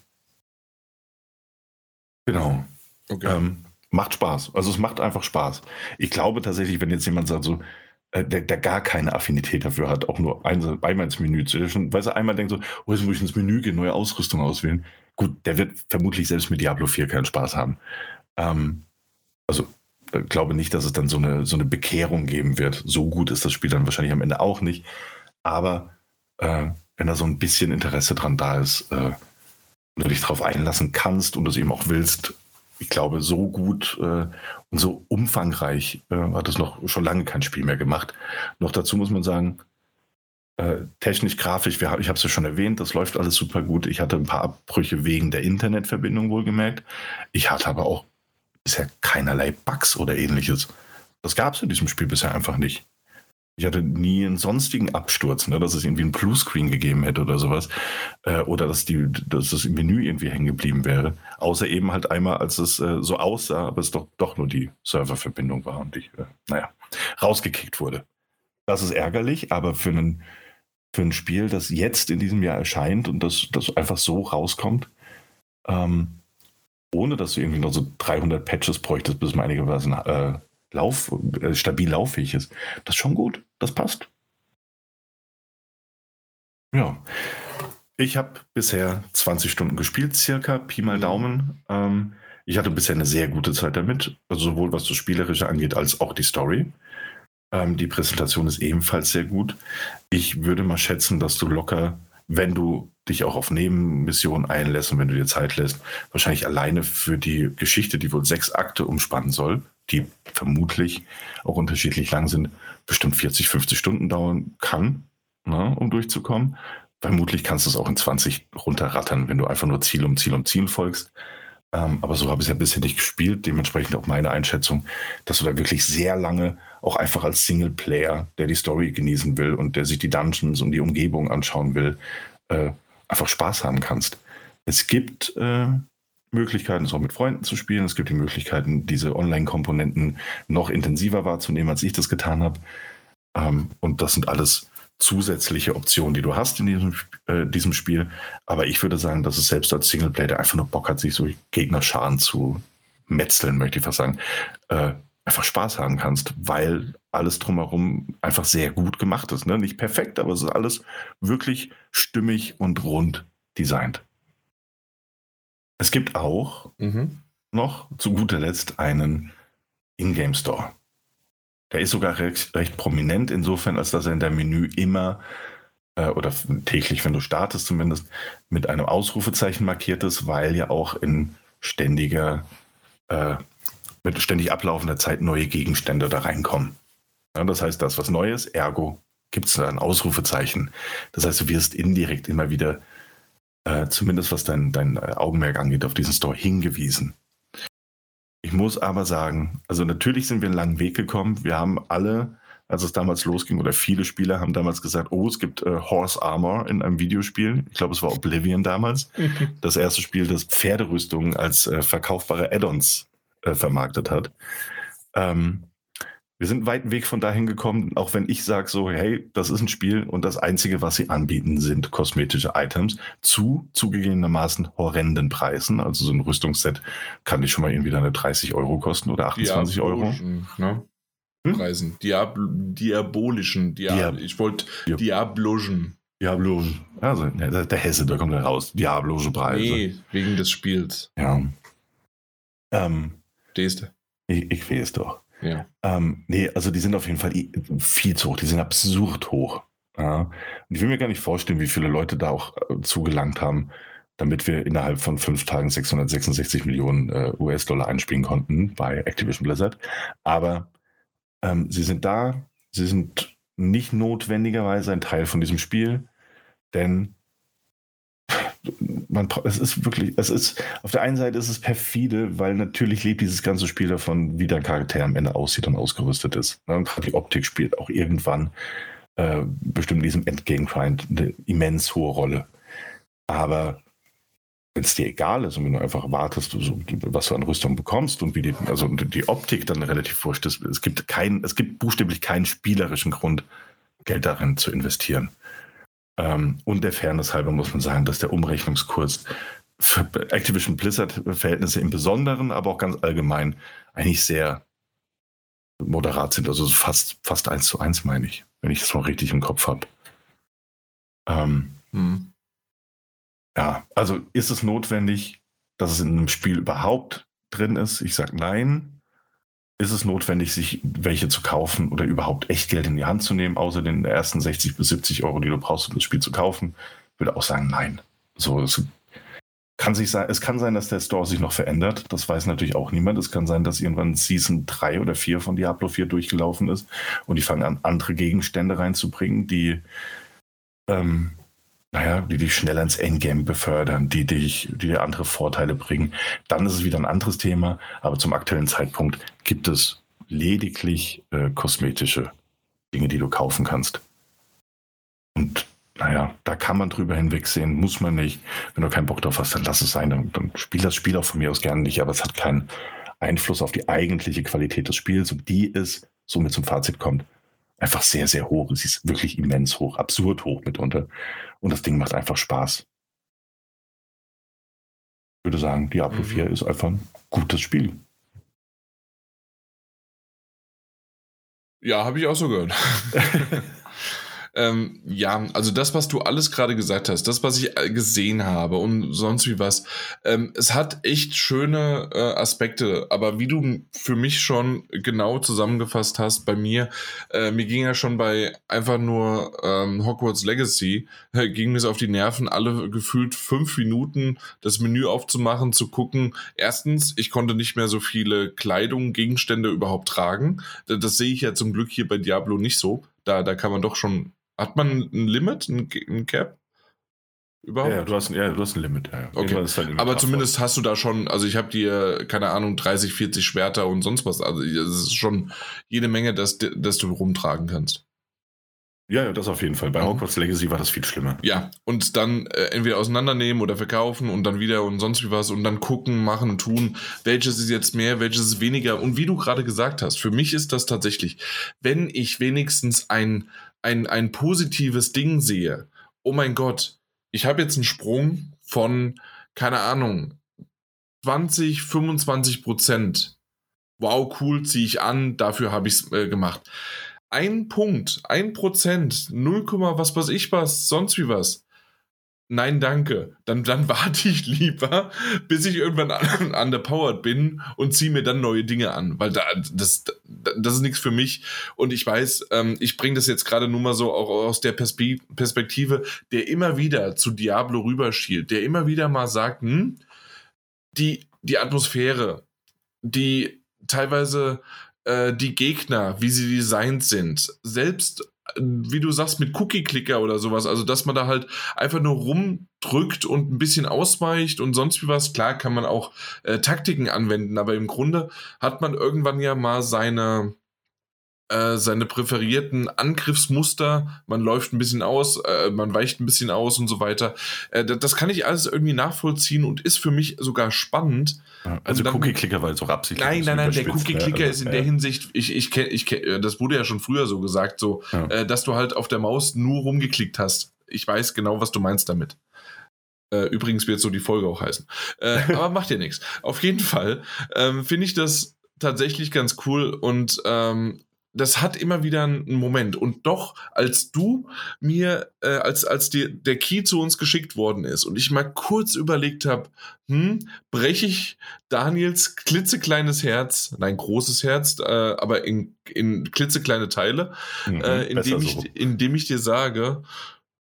Genau. Okay. Ähm, macht Spaß. Also es macht einfach Spaß. Ich glaube tatsächlich, wenn jetzt jemand sagt, so, äh, der, der, gar keine Affinität dafür hat, auch nur ein, einmal ins Menü zu schon, weil er einmal denkt so, oh, jetzt muss ich ins Menü gehen, neue Ausrüstung auswählen. Gut, der wird vermutlich selbst mit Diablo 4 keinen Spaß haben. Ähm, also glaube nicht, dass es dann so eine, so eine Bekehrung geben wird. So gut ist das Spiel dann wahrscheinlich am Ende auch nicht. Aber äh, wenn da so ein bisschen Interesse dran da ist, äh, und du dich darauf einlassen kannst und es eben auch willst, ich glaube, so gut äh, und so umfangreich äh, hat es noch schon lange kein Spiel mehr gemacht. Noch dazu muss man sagen, äh, technisch, grafisch, wir, ich habe es ja schon erwähnt, das läuft alles super gut. Ich hatte ein paar Abbrüche wegen der Internetverbindung wohlgemerkt. Ich hatte aber auch bisher keinerlei Bugs oder ähnliches. Das gab es in diesem Spiel bisher einfach nicht. Ich hatte nie einen sonstigen Absturz, ne, dass es irgendwie einen Bluescreen gegeben hätte oder sowas. Äh, oder dass, die, dass das Menü irgendwie hängen geblieben wäre. Außer eben halt einmal, als es äh, so aussah, aber es doch, doch nur die Serververbindung war und ich, äh, naja, rausgekickt wurde. Das ist ärgerlich, aber für, einen, für ein Spiel, das jetzt in diesem Jahr erscheint und das, das einfach so rauskommt, ähm, ohne dass du irgendwie noch so 300 Patches bräuchtest, bis man einigermaßen äh, Lauf, äh, stabil lauffähig ist. Das ist schon gut. Das passt. Ja. Ich habe bisher 20 Stunden gespielt, circa, Pi mal mhm. Daumen. Ähm, ich hatte bisher eine sehr gute Zeit damit, also sowohl was das Spielerische angeht, als auch die Story. Ähm, die Präsentation ist ebenfalls sehr gut. Ich würde mal schätzen, dass du locker, wenn du dich auch auf Nebenmissionen einlässt und wenn du dir Zeit lässt, wahrscheinlich alleine für die Geschichte, die wohl sechs Akte umspannen soll, die vermutlich auch unterschiedlich lang sind, bestimmt 40, 50 Stunden dauern kann, ne, um durchzukommen. Vermutlich kannst du es auch in 20 runterrattern, wenn du einfach nur Ziel um Ziel um Ziel folgst. Ähm, aber so habe ich es ja bisher nicht gespielt. Dementsprechend auch meine Einschätzung, dass du da wirklich sehr lange auch einfach als Singleplayer, der die Story genießen will und der sich die Dungeons und die Umgebung anschauen will, äh, einfach Spaß haben kannst. Es gibt äh, Möglichkeiten, es auch mit Freunden zu spielen. Es gibt die Möglichkeiten, diese Online-Komponenten noch intensiver wahrzunehmen, als ich das getan habe. Ähm, und das sind alles zusätzliche Optionen, die du hast in diesem, äh, diesem Spiel. Aber ich würde sagen, dass es selbst als Singleplayer, der einfach nur Bock hat, sich so Gegnerscharen zu metzeln, möchte ich fast sagen, äh, einfach Spaß haben kannst, weil alles drumherum einfach sehr gut gemacht ist. Ne? Nicht perfekt, aber es ist alles wirklich stimmig und rund designt. Es gibt auch mhm. noch zu guter Letzt einen Ingame Store. Der ist sogar recht, recht, prominent insofern, als dass er in der Menü immer äh, oder täglich, wenn du startest zumindest, mit einem Ausrufezeichen markiert ist, weil ja auch in ständiger, äh, mit ständig ablaufender Zeit neue Gegenstände da reinkommen. Ja, das heißt, das was Neues, ergo gibt es ein Ausrufezeichen. Das heißt, du wirst indirekt immer wieder, äh, zumindest was dein, dein Augenmerk angeht, auf diesen Store hingewiesen. Ich muss aber sagen, also natürlich sind wir einen langen Weg gekommen. Wir haben alle, als es damals losging, oder viele Spieler haben damals gesagt, oh, es gibt äh, Horse Armor in einem Videospiel. Ich glaube, es war Oblivion damals. <laughs> Das erste Spiel, das Pferderüstungen als äh, verkaufbare Add-ons äh, vermarktet hat. Ähm, wir sind einen weiten Weg von dahin gekommen, auch wenn ich sage so, hey, das ist ein Spiel und das Einzige, was sie anbieten, sind kosmetische Items zu zugegebenermaßen horrenden Preisen. Also so ein Rüstungsset kann dich schon mal irgendwie eine 30 Euro kosten oder 28 Euro. Ne? Hm? Preisen. Diab diabolischen. Diab Diab ich wollte Diab Diabloschen. Diabloschen. Also der, der Hesse, da kommt er raus. Diablogische Preise. Nee, wegen des Spiels. Ja. Ähm, Deste. Ich, ich weiß doch. Ja. Ähm, nee, also die sind auf jeden Fall viel zu hoch. Die sind absurd hoch. Ja. Und ich will mir gar nicht vorstellen, wie viele Leute da auch äh, zugelangt haben, damit wir innerhalb von fünf Tagen 666 Millionen äh, US-Dollar einspielen konnten bei Activision Blizzard. Aber ähm, sie sind da, sie sind nicht notwendigerweise ein Teil von diesem Spiel, denn man, es ist wirklich, es ist, auf der einen Seite ist es perfide, weil natürlich lebt dieses ganze Spiel davon, wie der Charakter am Ende aussieht und ausgerüstet ist. Ne, und die Optik spielt auch irgendwann äh, bestimmt in diesem Endgame-Grind eine immens hohe Rolle. Aber wenn es dir egal ist und wenn du einfach wartest, was du an Rüstung bekommst und wie die, also die Optik dann relativ wurscht ist, es gibt kein, es gibt buchstäblich keinen spielerischen Grund, Geld darin zu investieren. Ähm, und der Fairness halber muss man sagen, dass der Umrechnungskurs für Activision Blizzard-Verhältnisse im Besonderen, aber auch ganz allgemein eigentlich sehr moderat sind. Also fast, fast eins zu eins, meine ich, wenn ich das noch richtig im Kopf habe. Ähm, hm. Ja, also ist es notwendig, dass es in einem Spiel überhaupt drin ist? Ich sage nein ist es notwendig, sich welche zu kaufen oder überhaupt echt Geld in die Hand zu nehmen, außer den ersten 60 bis 70 Euro, die du brauchst, um das Spiel zu kaufen? Ich würde auch sagen, nein. So, es kann sich sein, es kann sein, dass der Store sich noch verändert. Das weiß natürlich auch niemand. Es kann sein, dass irgendwann Season 3 oder 4 von Diablo 4 durchgelaufen ist und die fangen an, andere Gegenstände reinzubringen, die ähm, naja, die dich schneller ins Endgame befördern, die dich, die dir andere Vorteile bringen, dann ist es wieder ein anderes Thema. Aber zum aktuellen Zeitpunkt gibt es lediglich äh, kosmetische Dinge, die du kaufen kannst. Und naja, da kann man drüber hinwegsehen, muss man nicht. Wenn du keinen Bock drauf hast, dann lass es sein. Dann, dann spiel das Spiel auch von mir aus gerne nicht, aber es hat keinen Einfluss auf die eigentliche Qualität des Spiels, und die ist, somit zum Fazit kommt, einfach sehr, sehr hoch. Sie ist wirklich immens hoch, absurd hoch mitunter. Und das Ding macht einfach Spaß. Ich würde sagen, Diablo mhm. 4 ist einfach ein gutes Spiel. Ja, habe ich auch so gehört. <laughs> Ähm, ja, also das, was du alles gerade gesagt hast, das, was ich äh, gesehen habe und sonst wie was, ähm, es hat echt schöne äh, Aspekte, aber wie du für mich schon genau zusammengefasst hast, bei mir, äh, mir ging ja schon bei einfach nur ähm, Hogwarts Legacy, äh, ging mir so auf die Nerven, alle gefühlt fünf Minuten das Menü aufzumachen, zu gucken. Erstens, ich konnte nicht mehr so viele Kleidung, Gegenstände überhaupt tragen. Das, das sehe ich ja zum Glück hier bei Diablo nicht so. Da, da kann man doch schon hat man ein Limit, ein, ein Cap? überhaupt? Ja, du hast, ja, du hast ein Limit. Ja. Okay. Halt Aber zumindest hast du da schon, also ich habe dir, keine Ahnung, 30, 40 Schwerter und sonst was. Also es ist schon jede Menge, dass, dass du rumtragen kannst. Ja, ja, das auf jeden Fall. Bei mhm. Hogwarts Legacy war das viel schlimmer. Ja, und dann äh, entweder auseinandernehmen oder verkaufen und dann wieder und sonst wie was und dann gucken, machen, tun, welches ist jetzt mehr, welches ist weniger. Und wie du gerade gesagt hast, für mich ist das tatsächlich, wenn ich wenigstens ein, ein, ein positives Ding sehe, oh mein Gott, ich habe jetzt einen Sprung von, keine Ahnung, 20, 25 Prozent. Wow, cool, ziehe ich an, dafür habe ich es äh, gemacht ein Punkt, ein Prozent, 0, was weiß ich was, sonst wie was. Nein, danke. Dann, dann <laughs> warte ich lieber, bis ich irgendwann un underpowered bin und ziehe mir dann neue Dinge an, weil da, das, das ist nichts für mich. Und ich weiß, ähm, ich bringe das jetzt gerade nur mal so auch aus der Perspe Perspektive, der immer wieder zu Diablo rüberschielt, der immer wieder mal sagt, hm, die, die Atmosphäre, die teilweise äh, die Gegner, wie sie designt sind, selbst wie du sagst, mit Cookie-Clicker oder sowas, also dass man da halt einfach nur rumdrückt und ein bisschen ausweicht und sonst wie was. Klar kann man auch äh, Taktiken anwenden, aber im Grunde hat man irgendwann ja mal seine, äh, seine präferierten Angriffsmuster, man läuft ein bisschen aus, äh, man weicht ein bisschen aus und so weiter. Äh, das kann ich alles irgendwie nachvollziehen und ist für mich sogar spannend. also Cookie-Clicker war auch absichtlich. Nein, nein, nein, der Cookie-Clicker ne? also, ist in der Hinsicht, ich, ich kenne, ich kenn, das wurde ja schon früher so gesagt, so, ja. äh, dass du halt auf der Maus nur rumgeklickt hast. Ich weiß genau, was du meinst damit. Äh, übrigens wird so die Folge auch heißen. <laughs> Aber macht ja nichts. Auf jeden Fall ähm, finde ich das tatsächlich ganz cool und ähm, das hat immer wieder einen Moment. Und doch, als du mir, äh, als, als die, der Key zu uns geschickt worden ist und ich mal kurz überlegt habe, hm, breche ich Daniels klitzekleines Herz, nein, großes Herz, äh, aber in, in klitzekleine Teile, mhm, äh, indem, ich, so. indem ich dir sage,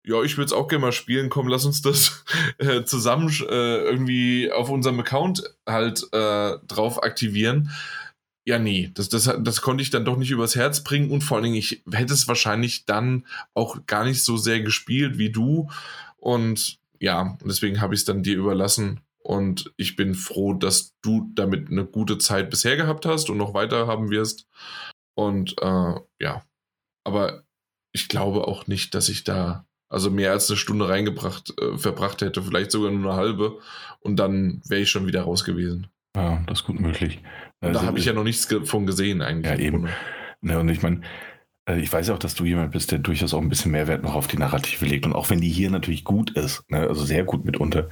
ja, ich würde es auch gerne mal spielen. Komm, lass uns das <laughs> äh, zusammen äh, irgendwie auf unserem Account halt äh, drauf aktivieren ja, nee, das, das, das konnte ich dann doch nicht übers Herz bringen und vor allen Dingen, ich hätte es wahrscheinlich dann auch gar nicht so sehr gespielt wie du. Und ja, deswegen habe ich es dann dir überlassen. Und ich bin froh, dass du damit eine gute Zeit bisher gehabt hast und noch weiter haben wirst. Und äh, ja, aber ich glaube auch nicht, dass ich da also mehr als eine Stunde reingebracht, äh, verbracht hätte, vielleicht sogar nur eine halbe. Und dann wäre ich schon wieder raus gewesen. Ja, das ist gut möglich. Also, da habe ich ja noch nichts von gesehen eigentlich. Ja, eben. Ne, und ich meine, äh, ich weiß ja auch, dass du jemand bist, der durchaus auch ein bisschen Mehrwert noch auf die Narrative legt. Und auch wenn die hier natürlich gut ist, ne, also sehr gut mitunter,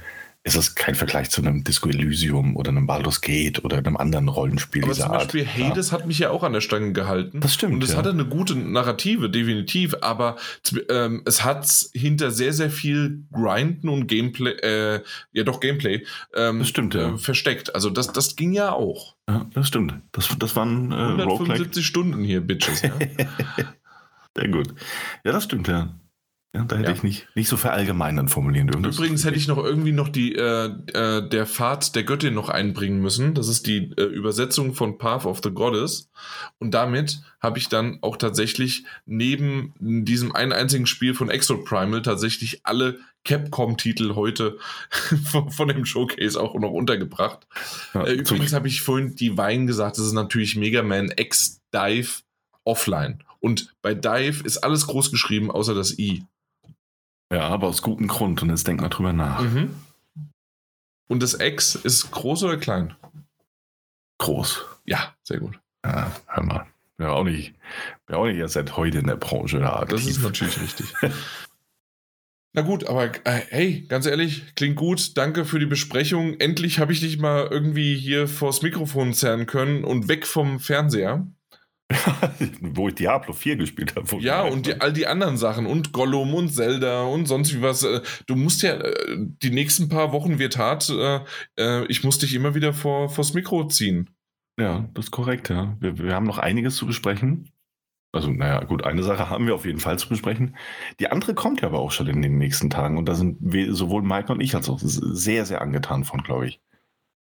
ist es kein Vergleich zu einem Disco Elysium oder einem Baldur's Gate oder einem anderen Rollenspiel Aber dieser zum Beispiel Art. Hades ja. hat mich ja auch an der Stange gehalten. Das stimmt. Und es ja. hatte eine gute Narrative, definitiv. Aber ähm, es hat hinter sehr, sehr viel Grinden und Gameplay, äh, ja doch Gameplay, ähm, das stimmt, ja. Äh, versteckt. Also das, das ging ja auch. Ja, das stimmt. Das, das waren äh, 175 Roguelike. Stunden hier, Bitches. Ja. <laughs> sehr gut. Ja, das stimmt, ja. Ja, da hätte ja. ich nicht, nicht so verallgemeinern formulieren dürfen. Übrigens hätte ich noch irgendwie noch die äh, äh, der Pfad der Göttin noch einbringen müssen. Das ist die äh, Übersetzung von Path of the Goddess. Und damit habe ich dann auch tatsächlich neben diesem einen einzigen Spiel von Exo Primal tatsächlich alle Capcom-Titel heute <laughs> von, von, dem Showcase auch noch untergebracht. Ja, äh, übrigens habe ich vorhin die Wein gesagt, das ist natürlich Mega Man X Dive offline. Und bei Dive ist alles groß geschrieben, außer das I. Ja, aber aus gutem Grund und jetzt denkt mal drüber nach. Mhm. Und das X ist groß oder klein? Groß. Ja, sehr gut. Ja, hör mal. Ja, auch nicht, ja, auch nicht erst seit heute in der Branche da aktiv. Das ist natürlich <laughs> richtig. Na gut, aber äh, hey, ganz ehrlich, klingt gut. Danke für die Besprechung. Endlich habe ich dich mal irgendwie hier vors Mikrofon zerren können und weg vom Fernseher. <laughs> wo ich Diablo 4 gespielt habe. Ja, und die, all die anderen Sachen und Gollum und Zelda und sonst wie was. Äh, du musst ja, äh, die nächsten paar Wochen wird hart. Äh, ich muss dich immer wieder vor, vors Mikro ziehen. Ja, das ist korrekt, ja. Wir, wir haben noch einiges zu besprechen. Also, naja, gut, eine Sache haben wir auf jeden Fall zu besprechen. Die andere kommt ja aber auch schon in den nächsten Tagen. Und da sind wir, sowohl Mike und ich als auch sehr, sehr angetan von, glaube ich.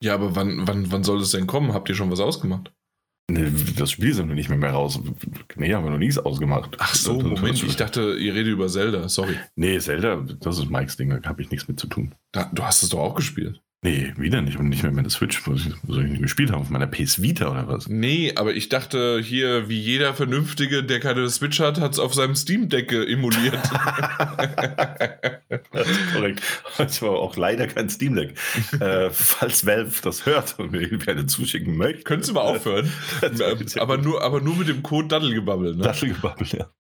Ja, aber wann, wann, wann soll es denn kommen? Habt ihr schon was ausgemacht? Das Spiel sind wir nicht mehr, mehr raus. Nee, haben wir noch nichts ausgemacht. Ach so, Das- das- Moment, ich dachte, ihr redet über Zelda, sorry. Nee, Zelda, das ist Mikes Ding, da habe ich nichts mit zu tun. Da, du hast es doch auch gespielt. Nee, wieder nicht und nicht mehr mit der Switch, was ich, was ich nicht gespielt habe, auf meiner PS Vita oder was. Nee, aber ich dachte hier, wie jeder Vernünftige, der keine Switch hat, hat es auf seinem Steam Deck emuliert. <laughs> Das ist korrekt. Das war auch leider kein Steam Deck. äh, falls Valve das hört und mir irgendwie eine zuschicken möchte. Könntest du mal aufhören? <laughs> Sehr aber, nur, aber nur mit dem Code Daddelgebabbel, ne? Dattelgebabbel, ja.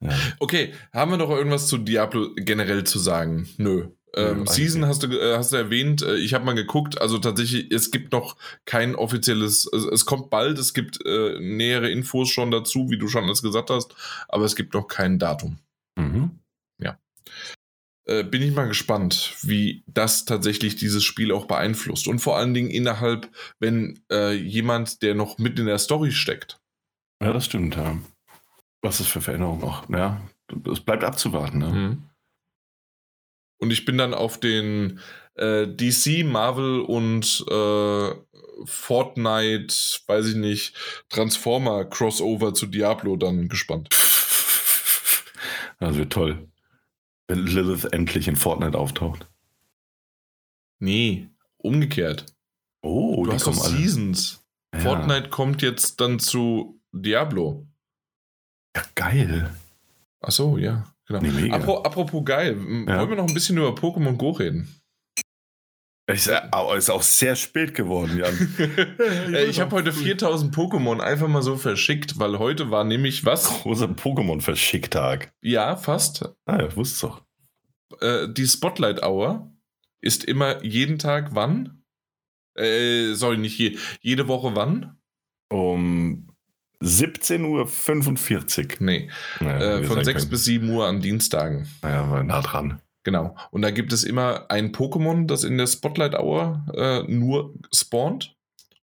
ja. Okay, haben wir noch irgendwas zu Diablo generell zu sagen? Nö. Ähm, Season hast du, äh, hast du erwähnt, äh, ich habe mal geguckt, also tatsächlich, es gibt noch kein offizielles, also es kommt bald, es gibt äh, nähere Infos schon dazu, wie du schon alles gesagt hast, aber es gibt noch kein Datum. Mhm. Äh, bin ich mal gespannt, wie das tatsächlich dieses Spiel auch beeinflusst. Und vor allen Dingen innerhalb, wenn äh, jemand, der noch mit in der Story steckt. ja, das stimmt, ja. Was ist für Veränderungen noch? Ja, es bleibt abzuwarten, ne? Mhm. Und ich bin dann auf den äh, DC, Marvel und äh, Fortnite, weiß ich nicht, Transformer Crossover zu Diablo dann gespannt. <laughs> Das wird toll. Wenn Lilith endlich in Fortnite auftaucht. Nee, umgekehrt. Oh, du hast doch Seasons. Ja. Fortnite kommt jetzt dann zu Diablo. Ja, geil. Ach so, ja, genau. Nee, apropos geil, Ja. wollen wir noch ein bisschen über Pokémon Go reden? Ist, au- ist auch sehr spät geworden, Jan. <laughs> Äh, ich habe heute 4000 Pokémon einfach mal so verschickt, weil heute war nämlich was? Großer Pokémon-Verschicktag. Ja, fast. Ah ja, wusste doch. Äh, die Spotlight Hour ist immer jeden Tag wann? Äh, sorry, nicht je, jede Woche wann? Um 17.45 Uhr. Nee, Naja, äh, von sagen 6 können- bis 7 Uhr an Dienstagen. Naja, war nah dran. Genau. Und da gibt es immer ein Pokémon, das in der Spotlight Hour äh, nur spawnt.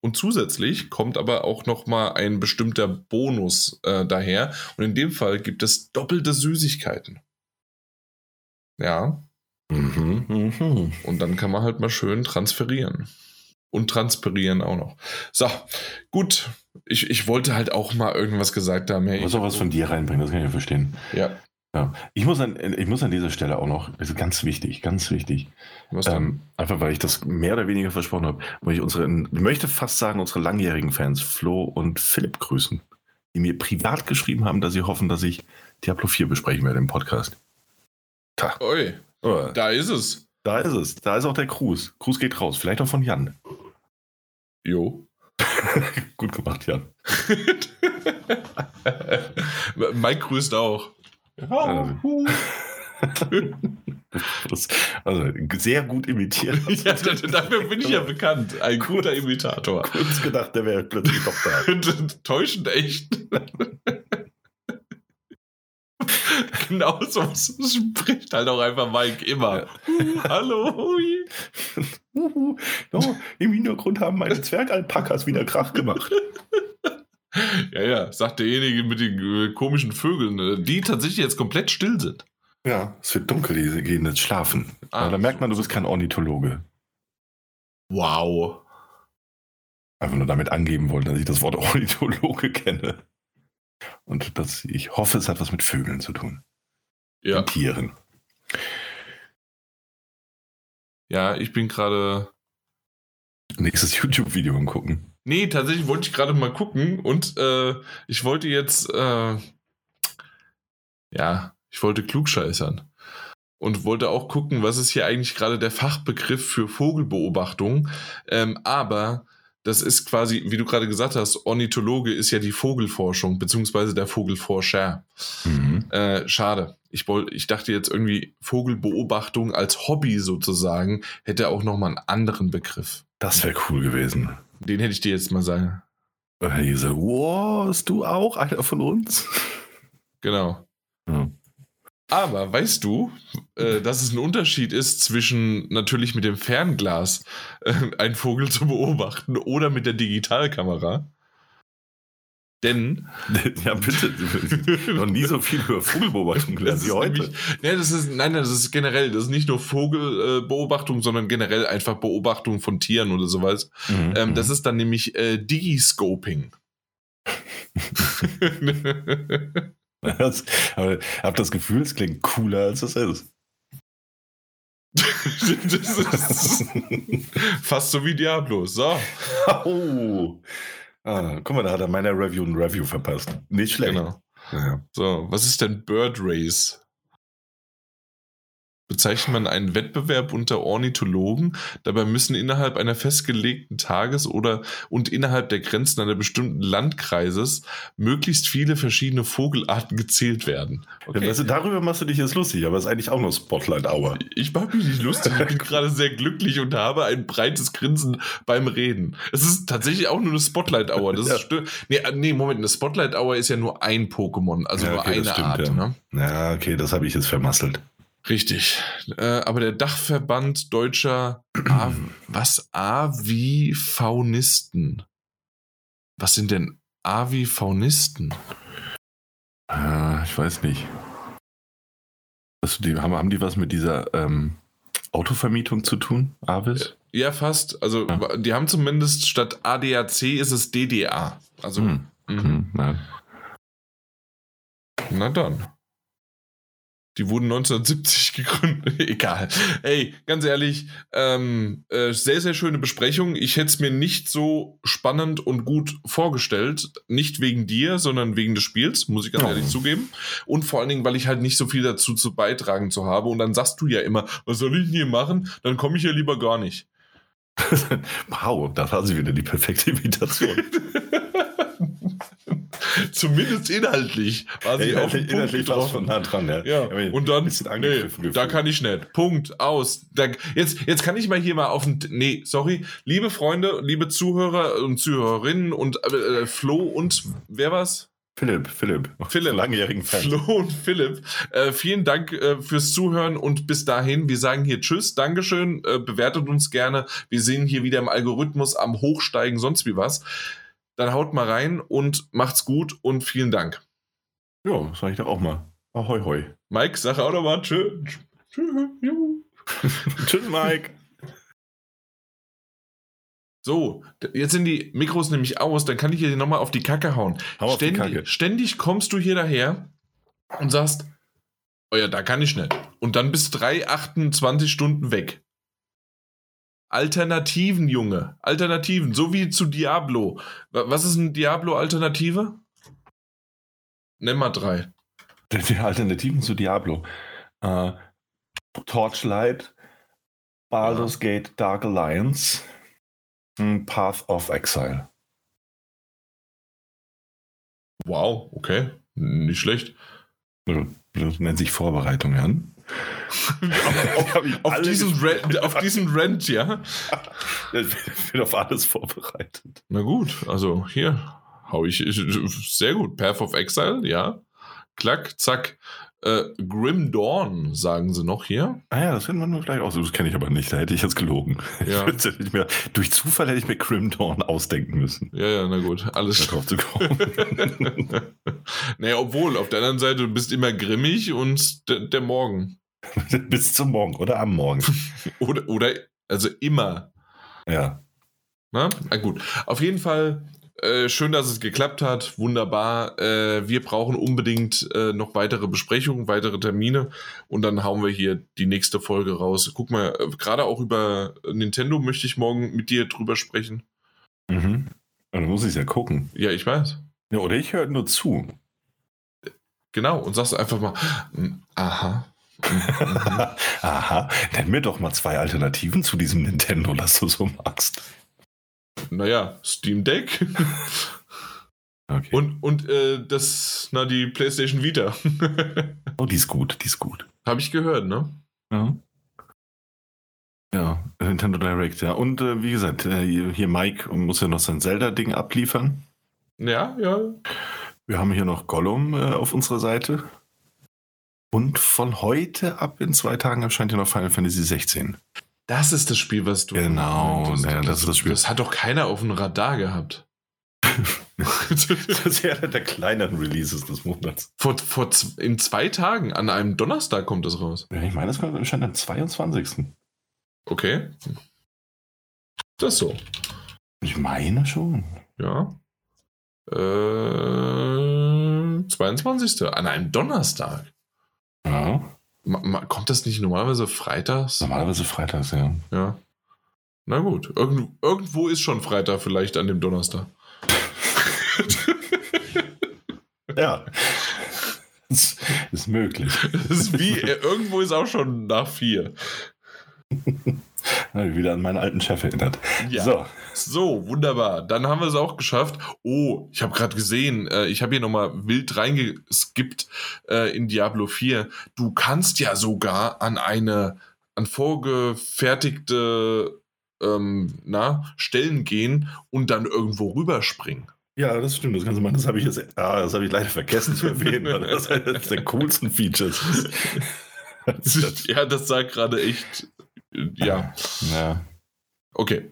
Und zusätzlich kommt aber auch noch mal ein bestimmter Bonus äh, daher. Und in dem Fall gibt es doppelte Süßigkeiten. Ja. Mhm, mhm. Und dann kann man halt mal schön transferieren. Und transpirieren auch noch. So, gut. Ich, ich wollte halt auch mal irgendwas gesagt haben. Hey, Muss auch was von dir reinbringen, das kann ich ja verstehen. Ja, Ja. Ich, muss an, ich muss an dieser Stelle auch noch, das ist ganz wichtig, ganz wichtig, ähm, einfach weil ich das mehr oder weniger versprochen habe, möchte ich unsere, ich möchte fast sagen, unsere langjährigen Fans, Flo und Philipp, grüßen, die mir privat geschrieben haben, dass sie hoffen, dass ich Diablo 4 besprechen werde im Podcast. Ta. Ui, Oh, da ist es. da ist es. Da ist auch der Gruß. Gruß geht raus. Vielleicht auch von Jan. Jo. <laughs> Gut gemacht, Jan. <laughs> Mike grüßt auch. Das, also sehr gut imitiert. <laughs> ja, da- dafür bin ich ja bekannt. Ein guter Imitator. Kurz gedacht, der wäre plötzlich doch da. Täuschend echt. <laughs> genau so spricht halt auch einfach Mike immer. Uh, <laughs> hallo. Uhu. No, Im Hintergrund haben meine Zwergalpakas wieder Krach gemacht. <laughs> Ja, ja, sagt derjenige mit den äh, komischen Vögeln, äh, die tatsächlich jetzt komplett still sind. Ja, es wird dunkel, die gehen jetzt schlafen. Ah. Aber da merkt man, du bist kein Ornithologe. Wow. Einfach nur damit angeben wollte, dass ich das Wort Ornithologe kenne. Und dass ich hoffe, es hat was mit Vögeln zu tun. Ja, Und Tieren. ja, ich bin gerade. Nächstes <laughs> YouTube-Video angucken. Nee, tatsächlich wollte ich gerade mal gucken und äh, ich wollte jetzt, äh, ja, ich wollte klugscheißern und wollte auch gucken, was ist hier eigentlich gerade der Fachbegriff für Vogelbeobachtung. Ähm, aber das ist quasi, wie du gerade gesagt hast, Ornithologe ist ja die Vogelforschung, beziehungsweise der Vogelforscher. Mhm. Äh, schade. Ich, wollt, ich dachte jetzt irgendwie, Vogelbeobachtung als Hobby sozusagen hätte auch nochmal einen anderen Begriff. Das wäre cool gewesen. Den hätte ich dir jetzt mal sagen. Und dann diese, wow, bist du auch einer von uns? Genau. Ja. Aber weißt du, äh, dass es ein Unterschied ist zwischen natürlich mit dem Fernglas äh, einen Vogel zu beobachten oder mit der Digitalkamera? Denn. <laughs> Ja, bitte. noch nie so viel über Vogelbeobachtung gelernt wie heute. Nämlich, ja, das ist, nein, das ist generell. Das ist nicht nur Vogelbeobachtung, sondern generell einfach Beobachtung von Tieren oder sowas. Mhm, ähm, das mhm. ist dann nämlich äh, Digiscoping. <laughs> <laughs> <laughs> aber ich habe das Gefühl, es klingt cooler, als es ist. das ist <laughs> fast so wie Diablo. So. Oh. Ah, guck mal, da hat er meiner Review ein Review verpasst. Nicht schlecht. Genau. Ja. So, was ist denn Bird Race? Bezeichnet man einen Wettbewerb unter Ornithologen. Dabei müssen innerhalb einer festgelegten Tages- oder und innerhalb der Grenzen einer bestimmten Landkreises möglichst viele verschiedene Vogelarten gezählt werden. Okay. Ja, du, darüber machst du dich jetzt lustig, aber es ist eigentlich auch nur Spotlight Hour. Ich mache mich nicht lustig. Ich bin <laughs> gerade sehr glücklich und habe ein breites Grinsen beim Reden. Es ist tatsächlich auch nur eine Spotlight Hour. Das ja. ist nee, äh, nee, Moment, eine Spotlight Hour ist ja nur ein Pokémon, also ja, okay, nur eine stimmt, Art. Ja. Ne? ja, okay, das habe ich jetzt vermasselt. Richtig. Äh, aber der Dachverband deutscher A <clears throat> was Avifaunisten. Was sind denn Avifaunisten? Äh, ich weiß nicht. Also die, haben, haben die was mit dieser ähm, Autovermietung zu tun, Avis? Ja, fast. Also ja. die haben zumindest statt ADAC ist es DDA. Also. Hm. Mhm. Hm, na. na dann. Die wurden 1970 <laughs> gegründet. Egal. Ey, ganz ehrlich, ähm, äh, sehr, sehr schöne Besprechung. Ich hätte es mir nicht so spannend und gut vorgestellt. Nicht wegen dir, sondern wegen des Spiels, muss ich ganz oh. ehrlich zugeben. Und vor allen Dingen, weil ich halt nicht so viel dazu zu beitragen zu habe. Und dann sagst du ja immer, was soll ich denn hier machen? Dann komme ich ja lieber gar nicht. <laughs> wow, da war sie wieder die perfekte Imitation. <laughs> <laughs> Zumindest inhaltlich war sie ja, auf den Inhaltlich war schon nah dran, ja. ja. Und dann, nee, da kann ich nicht. Punkt, aus. Da, jetzt, jetzt kann ich mal hier mal auf den, nee, sorry, liebe Freunde, liebe Zuhörer und Zuhörerinnen und äh, Flo und, wer war's? Philipp, Philipp. Philipp. Langjährigen Fan. Flo und Philipp. Äh, vielen Dank äh, fürs Zuhören und bis dahin. Wir sagen hier Tschüss, Dankeschön, äh, bewertet uns gerne. Wir sehen hier wieder im Algorithmus am Hochsteigen, sonst wie was dann haut mal rein und macht's gut und vielen Dank. Ja, sag ich doch auch mal. Ahoi, hoi. Mike, sag auch noch mal Tschüss. <laughs> Tschüss, Mike. So, jetzt sind die Mikros nämlich aus, dann kann ich hier nochmal auf die Kacke hauen. Hau ständig, Kacke. ständig kommst du hier daher und sagst, oh ja, da kann ich nicht. Und dann bist drei, 28 Stunden weg. Alternativen, Junge. Alternativen, so wie zu Diablo. Was ist eine Diablo-Alternative? Nenn mal drei. <laughs> Die Alternativen zu Diablo. Uh, Torchlight, Baldur's ja. Gate Dark Alliance, hm, Path of Exile. Wow, okay. Nicht schlecht. Das nennt sich Vorbereitung, Jan <laughs> auf, auf, auf, diesen Rant, auf, diesen Rant, ja. <laughs> Ich bin auf alles vorbereitet. Na gut, also hier hau ich sehr gut. Path of Exile, ja. Klack, zack. Äh, Grim Dawn, sagen sie noch hier. Ah ja, das finden wir vielleicht auch so. Das kenne ich aber nicht. Da hätte ich jetzt gelogen. Ja. mehr, durch Zufall hätte ich mir Grim Dawn ausdenken müssen. Ja, ja, na gut. Alles drauf zu kommen. <laughs> naja, obwohl, auf der anderen Seite, du bist immer grimmig und der Morgen. <laughs> Bis zum Morgen oder am Morgen. <laughs> oder, oder, also immer. Ja. Na, na gut. Auf jeden Fall äh, schön, dass es geklappt hat. Wunderbar. Äh, wir brauchen unbedingt äh, noch weitere Besprechungen, weitere Termine und dann hauen wir hier die nächste Folge raus. Guck mal, äh, gerade auch über Nintendo möchte ich morgen mit dir drüber sprechen. Mhm. Dann muss ich es ja gucken. Ja, ich weiß. Ja, oder ich höre nur zu. Genau, und sagst einfach mal, hm, aha, <laughs> Aha, nenn mir doch mal zwei Alternativen zu diesem Nintendo, das du so magst. Naja, Steam Deck. <laughs> Okay. Und, und äh, das, na, die PlayStation Vita. <laughs> oh, die ist gut, die ist gut. Habe ich gehört, ne? Ja. Ja, Nintendo Direct, ja. Und äh, wie gesagt, äh, hier Mike muss ja noch sein Zelda-Ding abliefern. Ja, ja. Wir haben hier noch Gollum äh, auf unserer Seite. Und von heute ab in zwei Tagen erscheint ja noch Final Fantasy 16. Das ist das Spiel, was du. Genau, ja, das ist das Spiel. Das hat doch keiner auf dem Radar gehabt. <laughs> das ist ja einer der kleineren Releases des Monats. Vor, vor in zwei Tagen, an einem Donnerstag kommt das raus. Ja, ich meine, das kommt anscheinend am 22. Okay. Das so. Ich meine schon. Ja. Äh, 22. An einem Donnerstag. Ja. Kommt das nicht normalerweise freitags? Normalerweise freitags, ja. Ja. Na gut. Irgend irgendwo ist schon Freitag vielleicht an dem Donnerstag. <laughs> ja. Das ist möglich. Das ist wie, irgendwo ist auch schon nach vier. <laughs> <laughs> Wieder an meinen alten Chef erinnert. Ja. So. so, wunderbar. Dann haben wir es auch geschafft. Oh, ich habe gerade gesehen, äh, ich habe hier nochmal wild reingeskippt äh, in Diablo 4. Du kannst ja sogar an eine an vorgefertigte ähm, na, Stellen gehen und dann irgendwo rüberspringen. Ja, das stimmt. Das kannst du machen. Das habe ich jetzt, ah, das habe ich leider vergessen zu erwähnen, weil das ist eines der coolsten Features. <laughs> ja, das sah gerade echt ja. Ja. Okay.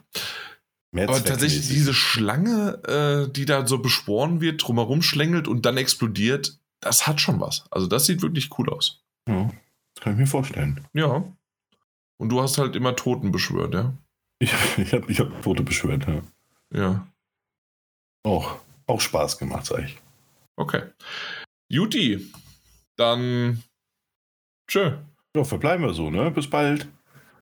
Aber tatsächlich diese Schlange, äh, die da so beschworen wird, drumherum schlängelt und dann explodiert, das hat schon was. Also das sieht wirklich cool aus. Ja, das kann ich mir vorstellen. Ja. Und du hast halt immer Toten beschwört, ja? Ich, ich habe ich hab Tote beschwört, ja. Ja. Auch, auch Spaß gemacht, sag ich. Okay. Juti, dann tschö. Ja, verbleiben wir so, ne? Bis bald.